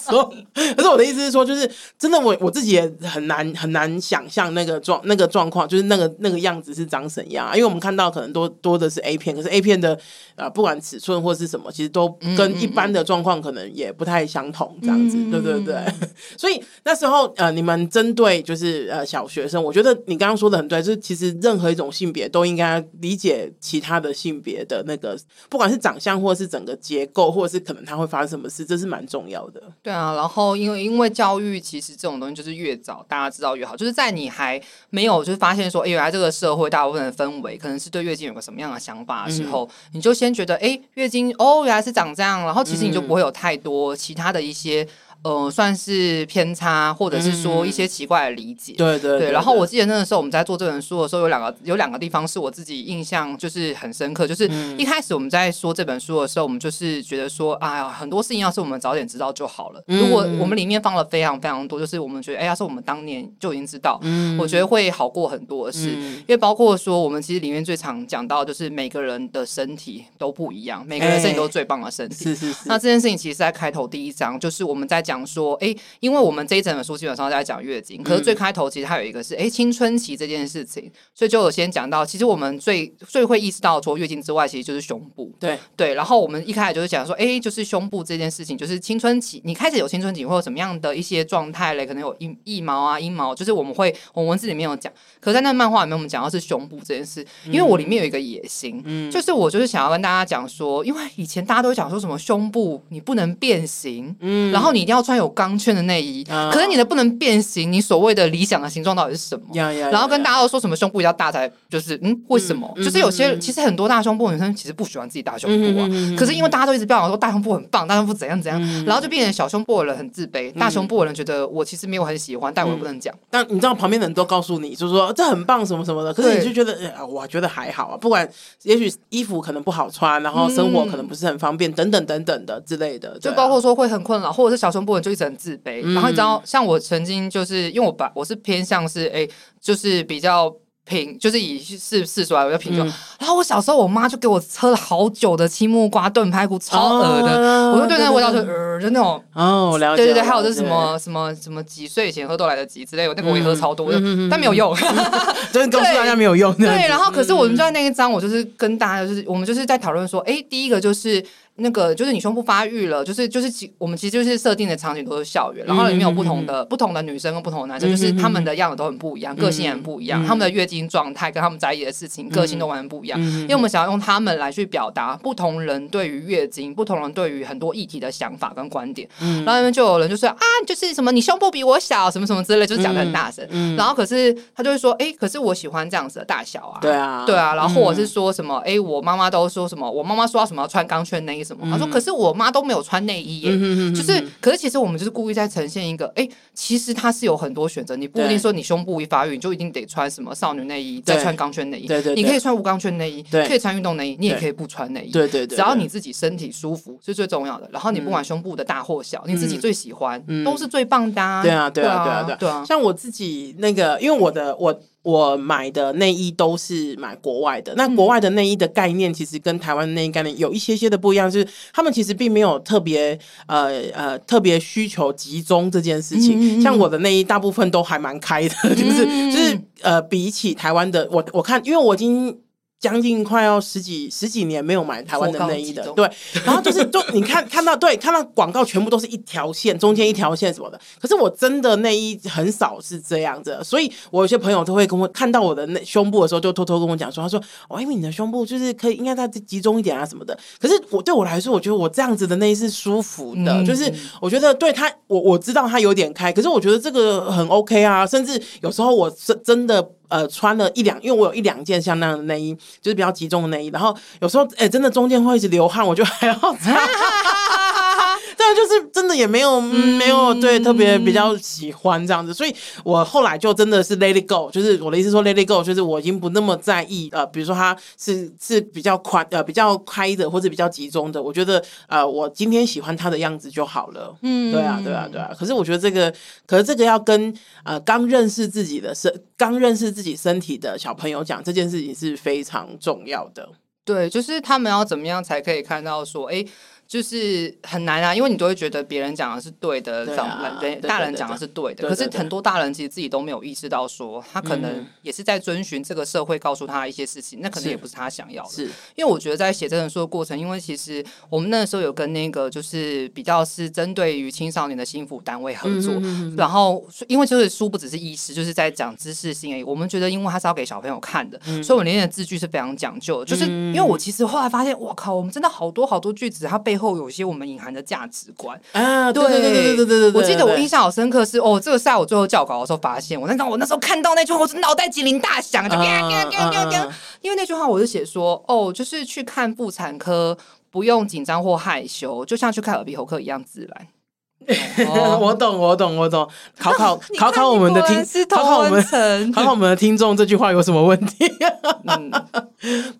说，可是我的意思是说，就是真的我我自己也很难很难想象那个状那个状况，就是那个那个样子是长怎样啊？因为我们看到可能多多的是 A 片，可是 A 片的啊、呃，不管尺寸或是什么，其实都跟一般的状况可能也不太相同，这样子，嗯、对对对。所以那时候呃，你们针对就是呃小学生，我觉得你刚刚说的很对，就是其实任何一种性别都应该理解其他的性别的那个，不管是长相或是整个结构，或者是可能他会发生什么事，这是蛮重要的。对啊，然后因为因为教育其实这种东西就是越早大家知道越好，就是在你还没有就是发现说，哎，原来这个社会大部分的氛围可能是对月经有个什么样的想法的时候，嗯、你就先觉得，哎，月经哦原来是长这样，然后其实你就不会有太多其他的一些。呃，算是偏差，或者是说一些奇怪的理解。嗯、对，对，对。然后我记得那个时候我们在做这本书的时候，有两个有两个地方是我自己印象就是很深刻，就是一开始我们在说这本书的时候，我们就是觉得说，哎呀，很多事情要是我们早点知道就好了。如果我们里面放了非常非常多，就是我们觉得，哎，要是我们当年就已经知道，嗯、我觉得会好过很多的事。嗯、因为包括说，我们其实里面最常讲到，就是每个人的身体都不一样，每个人身体都是最棒的身体。是是是。那这件事情其实在开头第一章，就是我们在讲说，哎。因为我们这一整本书基本上在讲月经，可是最开头其实它有一个是哎青春期这件事情，所以就有先讲到，其实我们最最会意识到除了月经之外，其实就是胸部。对对，然后我们一开始就是讲说，哎，就是胸部这件事情，就是青春期你开始有青春期或者什么样的一些状态嘞？可能有阴腋毛啊、阴毛，就是我们会我们文字里面有讲，可是在那漫画里面我们讲到是胸部这件事，因为我里面有一个野心，嗯，就是我就是想要跟大家讲说，因为以前大家都讲说什么胸部你不能变形，嗯，然后你一定要穿有钢圈的内衣，可是你的不能变形，你所谓的理想的形状到底是什么？然后跟大家都说什么胸部比较大才就是嗯，为什么？就是有些其实很多大胸部女生其实不喜欢自己大胸部啊，可是因为大家都一直标榜说大胸部很棒，大胸部怎样怎样，然后就变成小胸部的人很自卑，大胸部的人觉得我其实没有很喜欢，但我也不能讲。但你知道旁边的人都告诉你，就是说这很棒什么什么的，可是你就觉得哎我觉得还好啊，不管也许衣服可能不好穿，然后生活可能不是很方便，等等等等的之类的，就包括说会很困扰，或者是小胸部人就一直很自卑，然后你知道。像我曾经就是因为我把我是偏向是哎、欸，就是比较平，就是以四四出来我就平胸。嗯、然后我小时候我妈就给我喝了好久的青木瓜炖排骨，超恶的。哦、我就对那个味道就呃，就那种哦，了解。对对对，还有就是什么什么什么几岁以前喝都来得及之类的，那个我也喝超多，嗯、但没有用，就是告诉大家没有用。对，然后可是我们就在那一章，我就是跟大家就是我们就是在讨论说，哎、欸，第一个就是。那个就是你胸部发育了，就是就是其我们其实就是设定的场景都是校园，然后里面有不同的、不同的女生跟不同的男生，就是他们的样子都很不一样，嗯、个性也很不一样，嗯、他们的月经状态跟他们在意的事情、嗯、个性都完全不一样。嗯、因为我们想要用他们来去表达不同人对于月经、不同人对于很多议题的想法跟观点。嗯、然后里面就有人就说啊，就是什么你胸部比我小，什么什么之类，就是讲的很大声。嗯、然后可是他就会说，哎、欸，可是我喜欢这样子的大小啊。对啊，对啊。然后或者是说什么，哎、欸，我妈妈都说什么，我妈妈说要什么要穿钢圈内衣什么，他说可是我。妈都没有穿内衣耶，就是，可是其实我们就是故意在呈现一个，哎、欸，其实它是有很多选择，你不一定说你胸部一发育你就一定得穿什么少女内衣，再穿钢圈内衣，对你可以穿无钢圈内衣，对。可以穿运动内衣，你也可以不穿内衣，对对对，只要你自己身体舒服是最重要的。然后你不管胸部的大或小，嗯、你自己最喜欢、嗯、都是最棒的、啊。对啊，对啊，对啊，对啊，对啊。像我自己那个，因为我的我。我买的内衣都是买国外的，那国外的内衣的概念其实跟台湾内衣概念有一些些的不一样，就是他们其实并没有特别呃呃特别需求集中这件事情。嗯嗯，像我的内衣大部分都还蛮开的，就是就是呃比起台湾的，我我看，因为我已经。将近快要十几十几年没有买台湾的内衣的，对，然后就是就你看看到对看到广告全部都是一条线，中间一条线什么的，可是我真的内衣很少是这样子，所以我有些朋友都会跟我看到我的那胸部的时候，就偷偷跟我讲说，他说，哦，因为你的胸部就是可以应该再集中一点啊什么的，可是我对我来说，我觉得我这样子的内衣是舒服的，嗯、就是我觉得对他，我我知道他有点开，可是我觉得这个很 OK 啊，甚至有时候我是真的。呃，穿了一两，因为我有一两件像那样的内衣，就是比较集中的内衣，然后有时候哎、真的中间会一直流汗，我就还要擦。对啊，就是真的也没有、嗯、没有对特别比较喜欢这样子，所以我后来就真的是 let it go，就是我的意思说 let it go，就是我已经不那么在意呃，比如说他是是比较宽呃比较开的或者比较集中的，我觉得呃我今天喜欢他的样子就好了。嗯，对啊，对啊，对啊。可是我觉得这个，可是这个要跟呃刚认识自己的身刚认识自己身体的小朋友讲这件事情是非常重要的。对，就是他们要怎么样才可以看到说，哎。就是很难啊，因为你都会觉得别人讲的是对的，长人大人讲的是对的，可是很多大人其实自己都没有意识到，说他可能也是在遵循这个社会告诉他一些事情，那可能也不是他想要的。是，因为我觉得在写这本书的过程，因为其实我们那时候有跟那个就是比较是针对于青少年的心辅单位合作，然后因为就是书不只是意识，就是在讲知识性而已。我们觉得，因为它是要给小朋友看的，所以我里面的字句是非常讲究的。就是因为我其实后来发现，我靠，我们真的好多好多句子，它背后有一些我们隐含的价值观啊！对对对对对对对，我记得我印象好深刻是哦，这个在我最后校稿的时候发现，我那当我那时候看到那句话，我是脑袋机灵大响，就因为那句话我就写说哦，就是去看妇产科不用紧张或害羞，就像去看耳鼻喉科一样自然。我懂，我懂，我懂。考考考考我们的听，考考我们，考考我们的听众，这句话有什么问题？嗯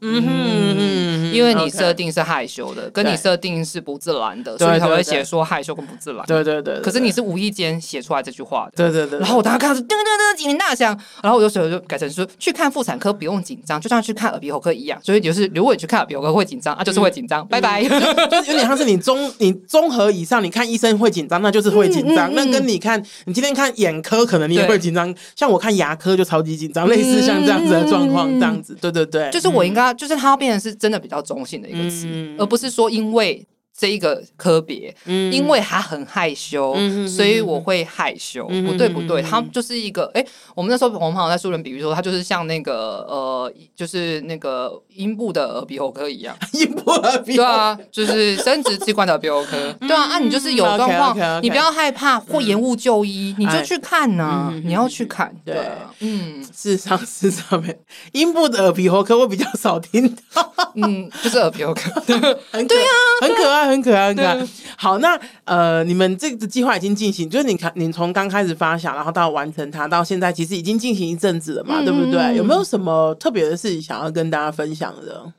嗯，因为你设定是害羞的，跟你设定是不自然的，所以才会写说害羞跟不自然。对对对。可是你是无意间写出来这句话的。对对对。然后我当时看到噔噔噔，警铃大响，然后我就写就改成说，去看妇产科不用紧张，就像去看耳鼻喉科一样。所以就是如果你去看耳鼻喉科会紧张啊，就是会紧张。拜拜。就有点像是你综你综合以上，你看医生会紧张。那就是会紧张，嗯嗯嗯、那跟你看，你今天看眼科，可能你也会紧张。像我看牙科就超级紧张，类似像这样子的状况，这样子，对对对，就是我应该，就是它要变成是真的比较中性的一个词，嗯、而不是说因为。这一个科别，嗯、因为他很害羞，嗯、所以我会害羞。嗯、不对，不对，他就是一个。哎，我们那时候我们朋友在书人比喻说，他就是像那个呃，就是那个阴部的耳鼻喉科一样。阴部耳鼻喉科，对啊，就是生殖器官的耳鼻喉科。嗯、对啊，啊，你就是有状况.你不要害怕或延误就医，嗯、你就去看呐、你要去看。对，嗯，事实上，是上面，阴部的耳鼻喉科我比较少听到。嗯，就是耳鼻喉科，很对啊，很可爱。很可爱，很可爱。好，那呃，你们这个计划已经进行，就是你看，你从刚开始发想，然后到完成它，到现在其实已经进行一阵子了嘛，嗯、对不对？有没有什么特别的事情想要跟大家分享的？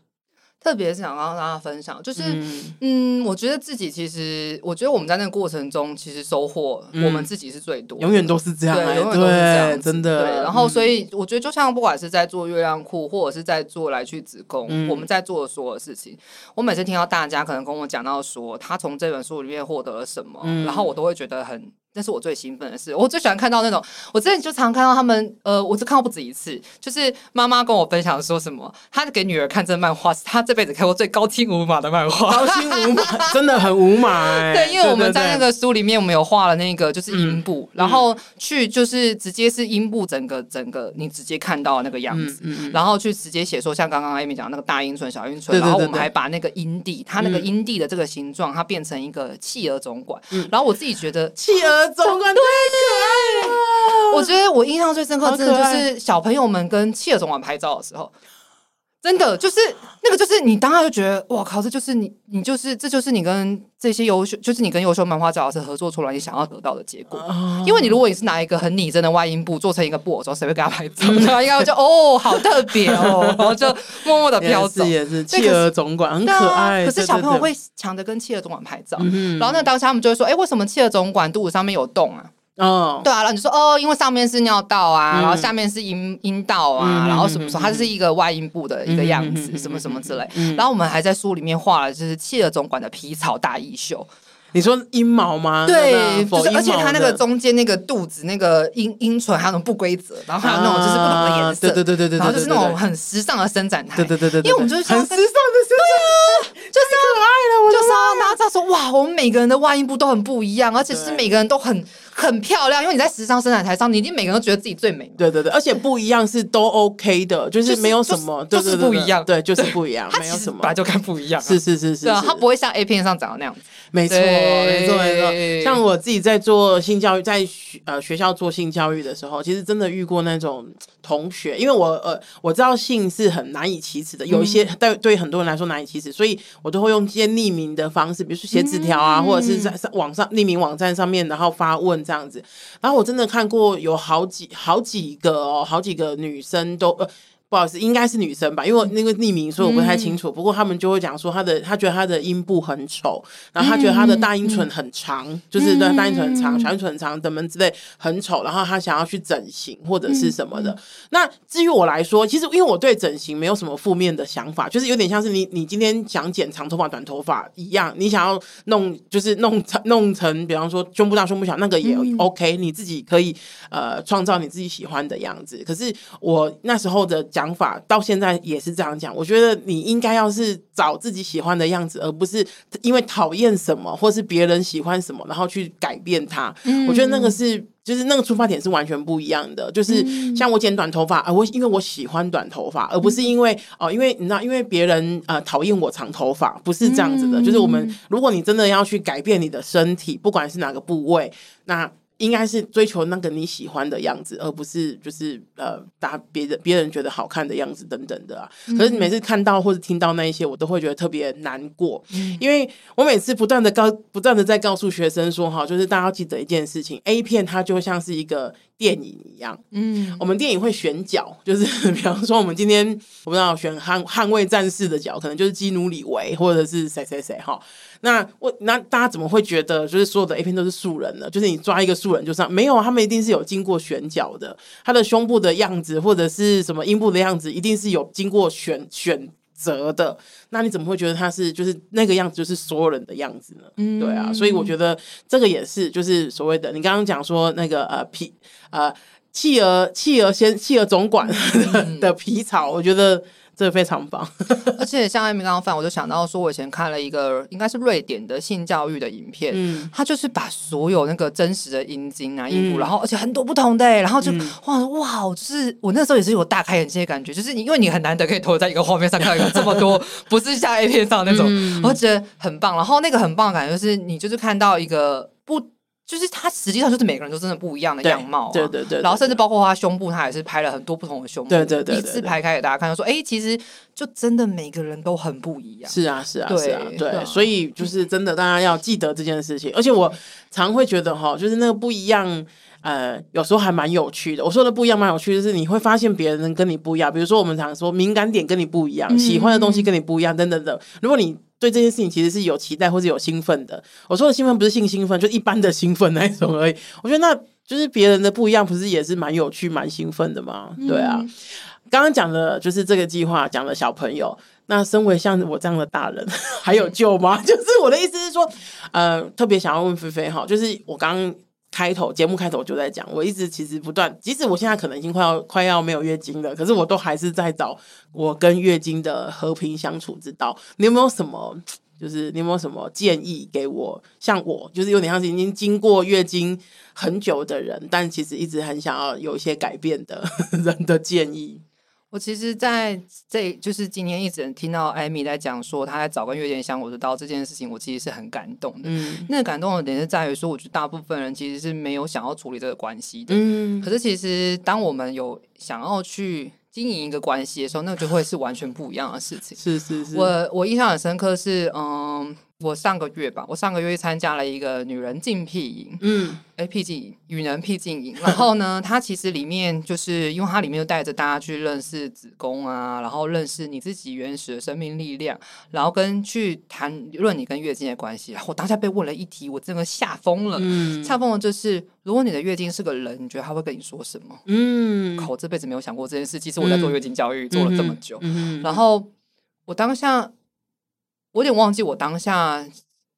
特别是想跟大家分享，就是嗯，嗯，我觉得自己其实，我觉得我们在那个过程中，其实收获我们自己是最多，永远都是这样，对，永远都是这样，真的。对，然后所以我觉得，就像不管是在做月亮裤，或者是在做来去子宫，嗯、我们在做的所有事情，我每次听到大家可能跟我讲到说，他从这本书里面获得了什么，嗯、然后我都会觉得很。那是我最兴奋的事，我最喜欢看到那种，我之前就常看到他们，呃，我只看过不止一次，就是妈妈跟我分享说什么，她给女儿看这漫画是她这辈子看过最高清无码的漫画，高清无码真的很无码。对，因为我们在那个书里面，我们有画了那个就是阴部，嗯、然后去就是直接是阴部整个整个你直接看到那个样子，嗯嗯、然后去直接写说像刚刚 Amy 讲那个大阴唇、小阴唇，然后我们还把那个阴蒂，它那个阴蒂的这个形状，它变成一个企鹅总管，嗯、然后我自己觉得企鹅。总管太可爱了，我觉得我印象最深刻，真的就是小朋友们跟企鹅总管拍照的时候，真的就是那个，就是你当下就觉得，哇靠，这就是你，你就是这就是你跟这些优秀，就是你跟优秀漫画家老师合作出来，你想要得到的结果。因为你如果你是拿一个很拟真的外阴部做成一个布偶装，谁会给他拍照？应该就哦，好特别哦，然后就默默的飘走。也是企鹅总管很可爱，可是小朋友会抢着跟企鹅总管拍照，然后那当时他们就会说，哎，为什么企鹅总管肚子上面有洞啊？哦，对啊，然后你说哦，因为上面是尿道啊，嗯、然后下面是阴阴道啊，嗯、然后什么什么它是一个外阴部的一个样子，嗯、什么什么之类。嗯、然后我们还在书里面画了，就是企鹅总管的皮草大衣袖。你说阴毛吗？对，就是而且它那个中间那个肚子那个阴阴唇还有那种不规则，然后还有那种就是不同的颜色，对对对对对，然后就是那种很时尚的伸展台，对对对对，因为我们就是很时尚的伸展，对啊，就是可爱了，就是让大家知道说哇，我们每个人的外阴部都很不一样，而且是每个人都很很漂亮，因为你在时尚生产台上，你一定每个人都觉得自己最美，对对对，而且不一样是都 OK 的，就是没有什么，就是不一样，对，就是不一样，没有什么，本来就看不一样，是是是是，对啊，它不会像 A 片上长的那样子。没错，没错，没错。像我自己在做性教育，在学呃学校做性教育的时候，其实真的遇过那种同学，因为我呃我知道性是很难以启齿的，有一些对对很多人来说难以启齿，所以我都会用一些匿名的方式，比如说写纸条啊，嗯、或者是在网上匿名网站上面，然后发问这样子。然后我真的看过有好几好几个哦，好几个女生都呃。不好意思，应该是女生吧，因为那个匿名，所以我不太清楚。嗯、不过他们就会讲说，他的他觉得他的阴部很丑，然后他觉得他的大阴唇很长，嗯、就是对大阴唇很长，小阴唇很长等等之类很丑，然后他想要去整形或者是什么的。嗯、那至于我来说，其实因为我对整形没有什么负面的想法，就是有点像是你你今天想剪长头发、短头发一样，你想要弄就是弄成弄成，比方说胸部大、胸部小，那个也 OK，、嗯、你自己可以呃创造你自己喜欢的样子。可是我那时候的讲。想法到现在也是这样讲，我觉得你应该要是找自己喜欢的样子，而不是因为讨厌什么或是别人喜欢什么，然后去改变它。嗯、我觉得那个是，就是那个出发点是完全不一样的。就是像我剪短头发，啊，我因为我喜欢短头发，而不是因为哦、呃，因为你知道，因为别人呃讨厌我长头发，不是这样子的。嗯、就是我们，如果你真的要去改变你的身体，不管是哪个部位，那。应该是追求那个你喜欢的样子，而不是就是呃，打别人别人觉得好看的样子等等的啊。可是你每次看到或者听到那一些，我都会觉得特别难过，嗯、因为我每次不断的告不断的在告诉学生说哈，就是大家要记得一件事情，A 片它就像是一个电影一样，嗯，我们电影会选角，就是 比方说我们今天我不知道选捍捍卫战士的角，可能就是基努里维或者是谁谁谁哈。那我那大家怎么会觉得就是所有的 A 片都是素人呢？就是你抓一个素人就上，没有，他们一定是有经过选角的。他的胸部的样子或者是什么阴部的样子，一定是有经过选选择的。那你怎么会觉得他是就是那个样子就是所有人的样子呢？嗯，对啊，所以我觉得这个也是就是所谓的你刚刚讲说那个呃皮呃企鹅企鹅先企鹅总管的，的皮草，我觉得。这个非常棒，而且像艾米刚刚犯，我就想到说，我以前看了一个应该是瑞典的性教育的影片，嗯，他就是把所有那个真实的阴茎啊、阴部，嗯、然后而且很多不同的，然后就、嗯、哇哇，就是我那时候也是有大开眼界的感觉，就是你因为你很难得可以投在一个画面上看到有这么多，不是像 A 片上那种，嗯、我觉得很棒。然后那个很棒的感觉就是你就是看到一个不。就是他实际上就是每个人都真的不一样的样貌，啊，对对，对然后甚至包括他胸部，他也是拍了很多不同的胸部，对对对，对，对，一次拍开给大家看，说哎，其实就真的每个人都很不一样。是啊是啊是啊，对，啊，所以就是真的大家要记得这件事情。而且我常会觉得哈，就是那个不一样，呃，有时候还蛮有趣的。我说的不一样蛮有趣的，就是你会发现别人跟你不一样。比如说我们常说敏感点跟你不一样，嗯、喜欢的东西跟你不一样，等等等。如果你对这件事情其实是有期待或者有兴奋的。我说的兴奋不是性兴奋，就一般的兴奋那一种而已。我觉得那就是别人的不一样，不是也是蛮有趣、蛮兴奋的吗？对啊。刚刚讲的就是这个计划，讲的小朋友。那身为像我这样的大人，还有救吗？就是我的意思是说，呃，特别想要问菲菲哈，就是我刚刚。开头节目开头就在讲，我一直其实不断，即使我现在可能已经快要快要没有月经了，可是我都还是在找我跟月经的和平相处之道。你有没有什么，就是你有没有什么建议给我？像我就是有点像是已经经过月经很久的人，但其实一直很想要有一些改变的 人的建议。我其实在这就是今天一直听到艾米在讲说她在找跟月见相处之道这件事情，我其实是很感动的。嗯，那个感动的点是在于说，我觉得大部分人其实是没有想要处理这个关系的。嗯，可是其实当我们有想要去经营一个关系的时候，那就会是完全不一样的事情。是是是，我我印象很深刻是嗯。我上个月吧，我上个月参加了一个女人禁癖营，嗯，哎，僻静营，女人僻静营。然后呢，它其实里面就是因为它里面就带着大家去认识子宫啊，然后认识你自己原始的生命力量，然后跟去谈论你跟月经的关系。然后我当下被问了一题，我真的吓疯了，嗯，吓疯了。就是如果你的月经是个人，你觉得他会跟你说什么？嗯，我这辈子没有想过这件事。其实我在做月经教育、嗯、做了这么久，嗯、然后我当下。我有点忘记我当下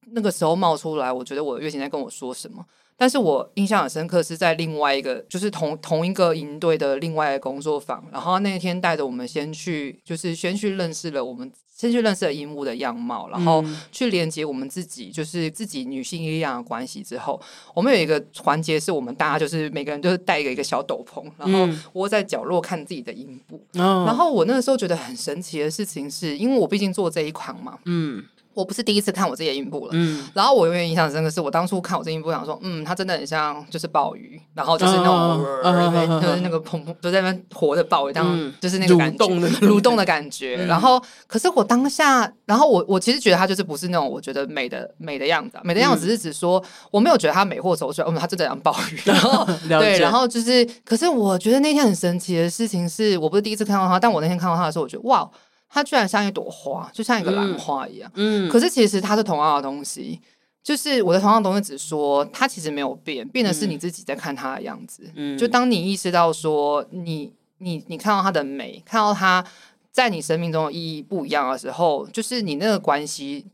那个时候冒出来，我觉得我的月经在跟我说什么。但是我印象很深刻，是在另外一个，就是同同一个营队的另外一个工作坊，然后那天带着我们先去，就是先去认识了我们，先去认识了阴部的样貌，然后去连接我们自己，就是自己女性力量的关系之后，我们有一个环节是我们大家就是每个人就是带一个一个小斗篷，然后窝在角落看自己的阴部。然后我那个时候觉得很神奇的事情是，因为我毕竟做这一款嘛，嗯。我不是第一次看我自己的阴部了，嗯，然后我永远印象深刻是我当初看我这阴部，想说，嗯，它真的很像就是鲍鱼，然后就是那种，就是那个砰砰，就在那边活的抱一样，就是那个感觉，蠕动的感觉。然后，可是我当下，然后我我其实觉得它就是不是那种我觉得美的美的样子，美的样子是指说我没有觉得它美或丑出来，哦，他真的像鲍鱼。然后对，然后就是，可是我觉得那天很神奇的事情是，我不是第一次看到它，但我那天看到它的时候，我觉得哇，他居然像一朵花，就像一个兰花一样。嗯，可是其实它是同样的东西。就是我的同样东西，只说它其实没有变，变的是你自己在看它的样子。嗯，就当你意识到说你你你看到它的美，看到它在你生命中的意义不一样的时候，就是你那个关系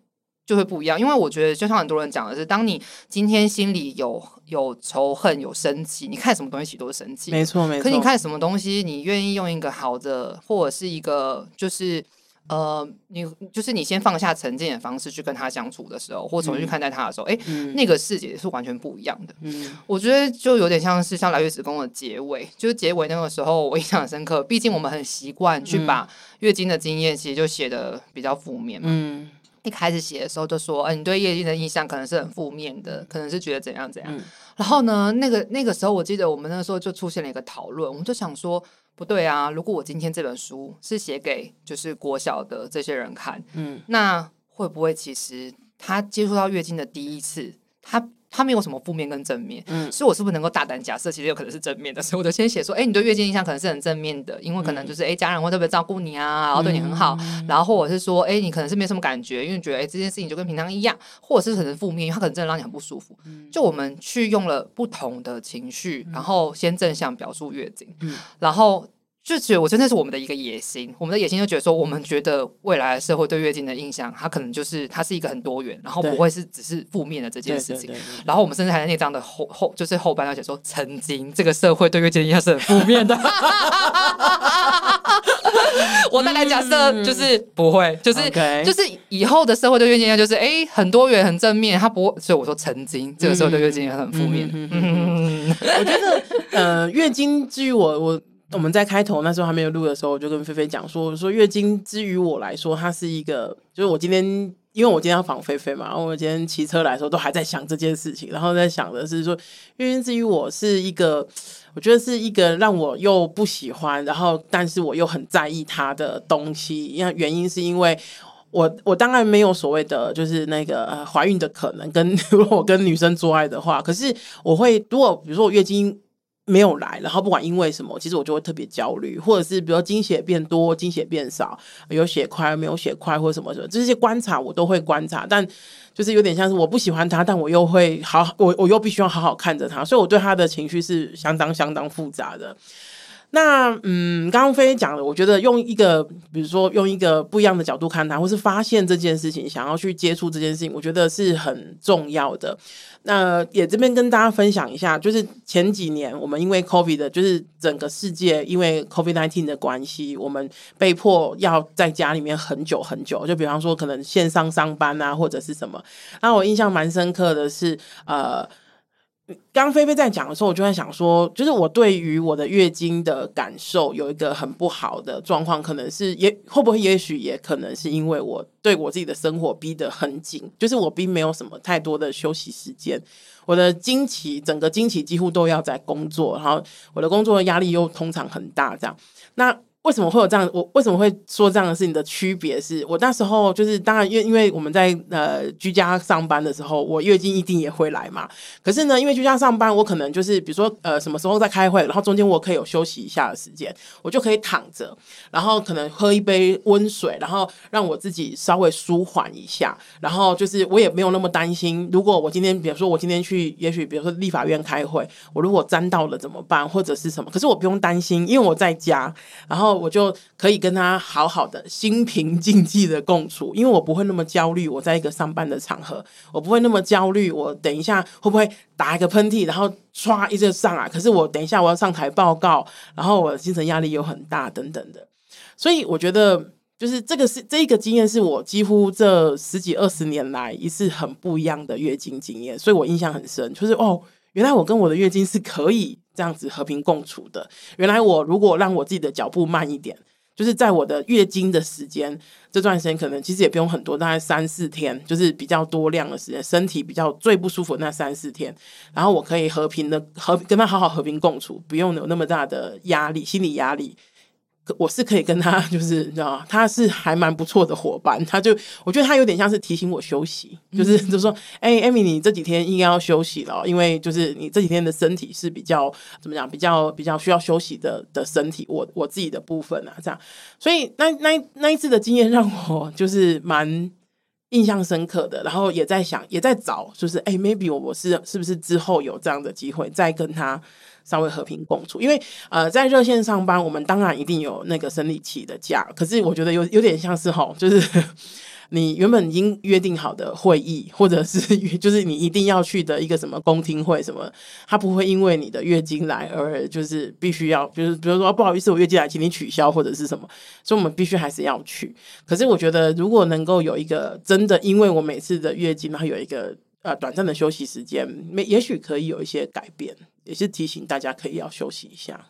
就会不一样。因为我觉得，就像很多人讲的是，当你今天心里有有仇恨、有生气，你看什么东西都是生气，没错没错。可你看什么东西，你愿意用一个好的，或者是一个就是。呃，你就是你先放下成见的方式去跟他相处的时候，或重新看待他的时候，哎、那个世界是完全不一样的。嗯，我觉得就有点像是像来月子宫的结尾，就是结尾那个时候我印象很深刻。毕竟我们很习惯去把月经的经验其实就写的比较负面嘛。嗯，一开始写的时候就说，哎、呃，你对月经的印象可能是很负面的，可能是觉得怎样怎样。嗯、然后呢，那个那个时候我记得我们那时候就出现了一个讨论，我们就想说。不对啊！如果我今天这本书是写给就是国小的这些人看，嗯，那会不会其实他接触到月经的第一次，他他没有什么负面跟正面，嗯，所以我是不是能够大胆假设，其实有可能是正面的？所以我就先写说，哎，你对月经印象可能是很正面的，因为可能就是哎，家人会特别照顾你啊，然后对你很好，嗯、然后或者是说，哎，你可能是没什么感觉，因为觉得哎这件事情就跟平常一样，或者是可能负面，因为它可能真的让你很不舒服。嗯、就我们去用了不同的情绪，然后先正向表述月经，嗯，然后。就觉得我真的是我们的一个野心，我们的野心就觉得说，我们觉得未来的社会对月经的印象，它可能就是它是一个很多元，然后不会是只是负面的这件事情。然后我们甚至还在那张的后后，就是后半段写说，曾经这个社会对月经的印象是很负面的。我大概假设就是不会，就是.就是以后的社会对月经印象就是哎很多元很正面，它不会，所以我说曾经这个社会对月经也很负面。我觉得呃月经至于我我。我们在开头那时候还没有录的时候，我就跟菲菲讲说：“我说月经之于我来说，它是一个，就是我今天因为我今天要访菲菲嘛，然后我今天骑车来的时候都还在想这件事情，然后在想的是说，月经之于我是一个，我觉得是一个让我又不喜欢，然后但是我又很在意它的东西。因为原因是因为我我当然没有所谓的就是那个怀孕的可能，跟 如果我跟女生做爱的话，可是我会如果比如说我月经。没有来，然后不管因为什么，其实我就会特别焦虑，或者是比如说经血变多、经血变少，有血块没有血块，或者什么什么，这些观察我都会观察，但就是有点像是我不喜欢他，但我又会好，我我又必须要好好看着他，所以我对他的情绪是相当相当复杂的。那嗯，刚刚菲菲讲的，我觉得用一个，比如说用一个不一样的角度看他，或是发现这件事情，想要去接触这件事情，我觉得是很重要的。那也这边跟大家分享一下，就是前几年我们因为 COVID 的，就是整个世界因为 COVID-19 的关系，我们被迫要在家里面很久很久。就比方说，可能线上上班啊，或者是什么。那我印象蛮深刻的是，呃。刚菲菲在讲的时候，我就在想说，就是我对于我的月经的感受有一个很不好的状况，可能是也会不会，也许也可能是因为我对我自己的生活逼得很紧，就是我并没有什么太多的休息时间，我的经期整个经期几乎都要在工作，然后我的工作的压力又通常很大，这样那。为什么会有这样？我为什么会说这样的事情的区别是？我那时候就是当然，因为因为我们在呃居家上班的时候，我月经一定也会来嘛。可是呢，因为居家上班，我可能就是比如说呃什么时候在开会，然后中间我可以有休息一下的时间，我就可以躺着，然后可能喝一杯温水，然后让我自己稍微舒缓一下。然后就是我也没有那么担心，如果我今天比如说我今天去，也许比如说立法院开会，我如果沾到了怎么办，或者是什么？可是我不用担心，因为我在家，然后。我就可以跟他好好的心平静气的共处，因为我不会那么焦虑。我在一个上班的场合，我不会那么焦虑。我等一下会不会打一个喷嚏，然后唰一阵上啊？可是我等一下我要上台报告，然后我的精神压力又很大等等的。所以我觉得，就是这个是这个经验，是我几乎这十几二十年来一次很不一样的月经经验，所以我印象很深。就是哦，原来我跟我的月经是可以。这样子和平共处的，原来我如果让我自己的脚步慢一点，就是在我的月经的时间这段时间，可能其实也不用很多，大概三四天，就是比较多量的时间，身体比较最不舒服那三四天，然后我可以和平的和跟他好好和平共处，不用有那么大的压力，心理压力。我是可以跟他，就是你知道，他是还蛮不错的伙伴。他就我觉得他有点像是提醒我休息，就是就说，哎、欸，Amy，你这几天应该要休息了，因为就是你这几天的身体是比较怎么讲，比较比较需要休息的的身体。我我自己的部分啊，这样，所以那那那一次的经验让我就是蛮印象深刻的。然后也在想，也在找，就是哎、欸、，maybe 我我是是不是之后有这样的机会再跟他。稍微和平共处，因为呃，在热线上班，我们当然一定有那个生理期的假。可是我觉得有有点像是吼，就是 你原本已经约定好的会议，或者是 就是你一定要去的一个什么公听会什么，他不会因为你的月经来而就是必须要，就是比如说不好意思，我月经来，请你取消或者是什么，所以我们必须还是要去。可是我觉得，如果能够有一个真的，因为我每次的月经，然后有一个呃短暂的休息时间，没也许可以有一些改变。也是提醒大家可以要休息一下。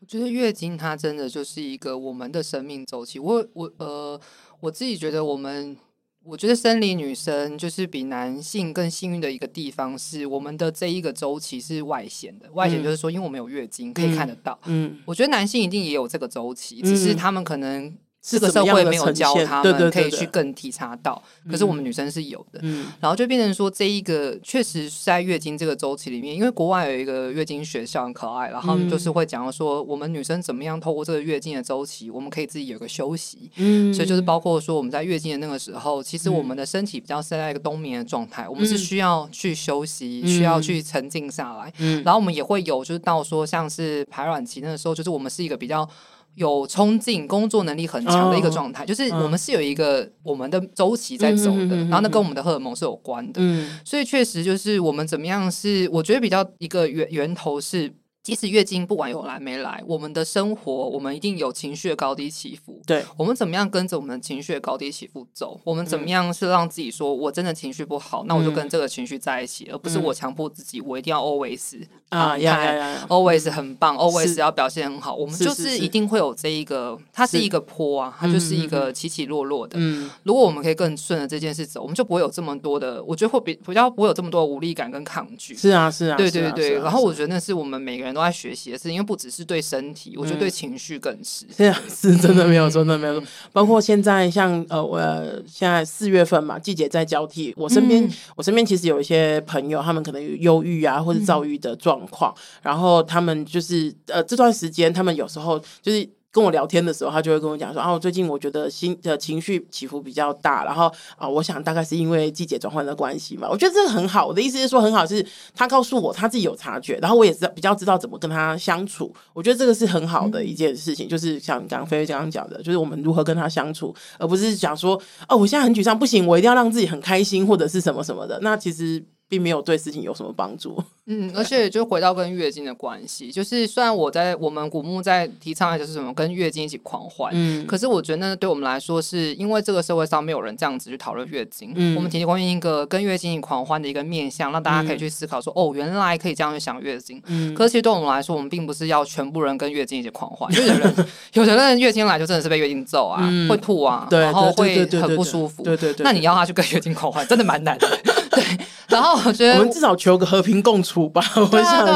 我觉得月经它真的就是一个我们的生命周期。我我呃，我自己觉得我们，我觉得生理女生就是比男性更幸运的一个地方是，我们的这一个周期是外显的。外显就是说，因为我们有月经可以看得到。嗯，我觉得男性一定也有这个周期，只是他们可能。这个社会没有教他们可以去更体察到，可是我们女生是有的，嗯，然后就变成说这一个确实在月经这个周期里面，因为国外有一个月经学校很可爱，然后他们就是会讲说我们女生怎么样透过这个月经的周期，我们可以自己有个休息，嗯，所以就是包括说我们在月经的那个时候，其实我们的身体比较是在一个冬眠的状态，我们是需要去休息，需要去沉静下来，嗯，然后我们也会有就是到说像是排卵期那个时候，就是我们是一个比较。有冲劲、工作能力很强的一个状态，就是我们是有一个我们的周期在走的，然后那跟我们的荷尔蒙是有关的，所以确实就是我们怎么样是，我觉得比较一个源源头是。即使月经不管有来没来，我们的生活我们一定有情绪的高低起伏。对，我们怎么样跟着我们的情绪的高低起伏走？我们怎么样是让自己说我真的情绪不好，那我就跟这个情绪在一起，而不是我强迫自己我一定要 always 啊呀，always 很棒，always 要表现很好。我们就是一定会有这一个，它是一个坡啊，它就是一个起起落落的。嗯，如果我们可以更顺着这件事走，我们就不会有这么多的，我觉得会比比较不会有这么多的无力感跟抗拒。是啊，是啊，对对对。然后我觉得那是我们每个人。都在学习的事，因为不只是对身体，我觉得对情绪更是。这 样是真的没有，真的没有。包括现在像呃，我现在四月份嘛，季节在交替，我身边、嗯、我身边其实有一些朋友，他们可能有忧郁啊或者躁郁的状况，嗯、然后他们就是呃这段时间，他们有时候就是。跟我聊天的时候，他就会跟我讲说：“啊，我最近我觉得心的情绪起伏比较大，然后啊，我想大概是因为季节转换的关系嘛。我觉得这个很好，我的意思是说很好，是他告诉我他自己有察觉，然后我也知道比较知道怎么跟他相处。我觉得这个是很好的一件事情，就是像刚刚菲菲刚刚讲的，就是我们如何跟他相处，而不是讲说哦，我现在很沮丧，不行，我一定要让自己很开心或者是什么什么的。那其实。”并没有对事情有什么帮助。嗯，而且就回到跟月经的关系，就是虽然我在我们古墓在提倡的就是什么跟月经一起狂欢，嗯，可是我觉得那对我们来说，是因为这个社会上没有人这样子去讨论月经，嗯，我们提供一个跟月经一起狂欢的一个面向，让大家可以去思考说，哦，原来可以这样去想月经。嗯，可是其实对我们来说，我们并不是要全部人跟月经一起狂欢，有的人 有的人月经来就真的是被月经揍啊，会吐啊，然后会很不舒服，对对对，那你要他去跟月经狂欢，真的蛮难的，对。然后我觉得，我们至少求个和平共处吧。我想，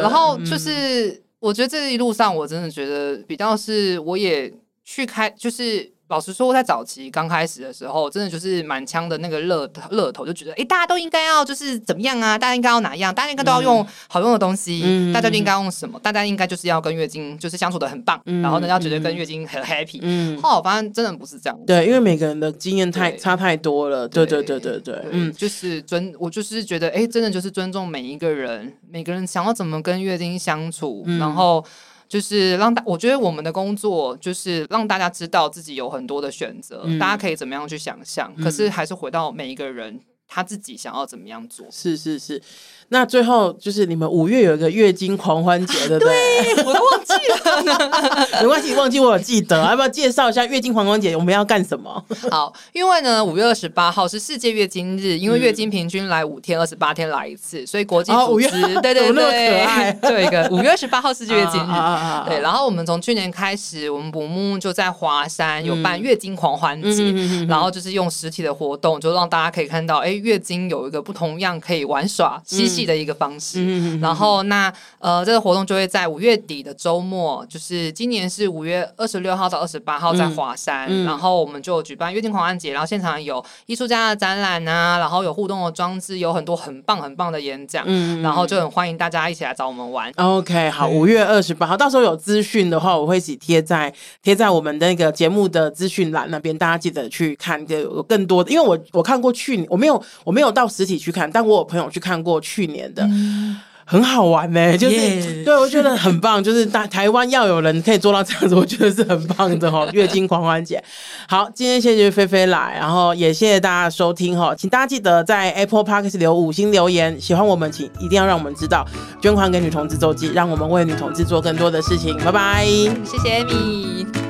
然后就是，我觉得这一路上，我真的觉得比较是，我也去开，就是。老实说，在早期刚开始的时候，真的就是满腔的那个热热头，就觉得，哎、欸，大家都应该要就是怎么样啊？大家应该要哪样？大家应该都要用好用的东西，嗯、大家就应该用什么？大家应该就是要跟月经就是相处的很棒，嗯、然后呢，要觉得跟月经很 happy。嗯，后来我发现真的不是这样。对，因为每个人的经验太差太多了。对对对对对，对嗯，就是尊，我就是觉得，哎、欸，真的就是尊重每一个人，每个人想要怎么跟月经相处，嗯、然后。就是让大，我觉得我们的工作就是让大家知道自己有很多的选择，嗯、大家可以怎么样去想象。嗯、可是还是回到每一个人他自己想要怎么样做。是是是。那最后就是你们五月有一个月经狂欢节，对不对？对，我都忘记了。没关系，忘记我有记得。要不要介绍一下月经狂欢节？我们要干什么？好，因为呢，五月二十八号是世界月经日，因为月经平均来五天，二十八天来一次，所以国际组织、哦、对对对，就有一个五月二十八号世界月经日。啊、对，然后我们从去年开始，我们捕目就在华山有办月经狂欢节，嗯、然后就是用实体的活动，就让大家可以看到，哎，月经有一个不同样可以玩耍、嬉戏的一个方式。嗯、然后那呃，这个活动就会在五月底的周末，就是今年是五月二十六号到二十八号在华山，然后我们就举办月经狂欢节，然后现场有艺术家的展览啊，然后有互动的装置，有很多很棒很棒的演讲，嗯、然后就很欢迎大家一起来找我们玩。OK，好，五月二十八号，到时候有资讯的话，我会一起贴在贴在我们的那个节目的资讯栏那边，大家记得去看，就有更多的。因为我我看过去年，我没有我没有到实体去看，但我有朋友去看过去年的。嗯很好玩呢、欸，就是 Yeah. 对我觉得很棒，就是大台湾要有人可以做到这样子，我觉得是很棒的哈。月经狂欢节，好，今天谢谢菲菲来，然后也谢谢大家收听哈，请大家记得在 Apple Podcast 留五星留言，喜欢我们请一定要让我们知道，捐款给女同志周记，让我们为女同志做更多的事情，拜拜，谢谢 Amy。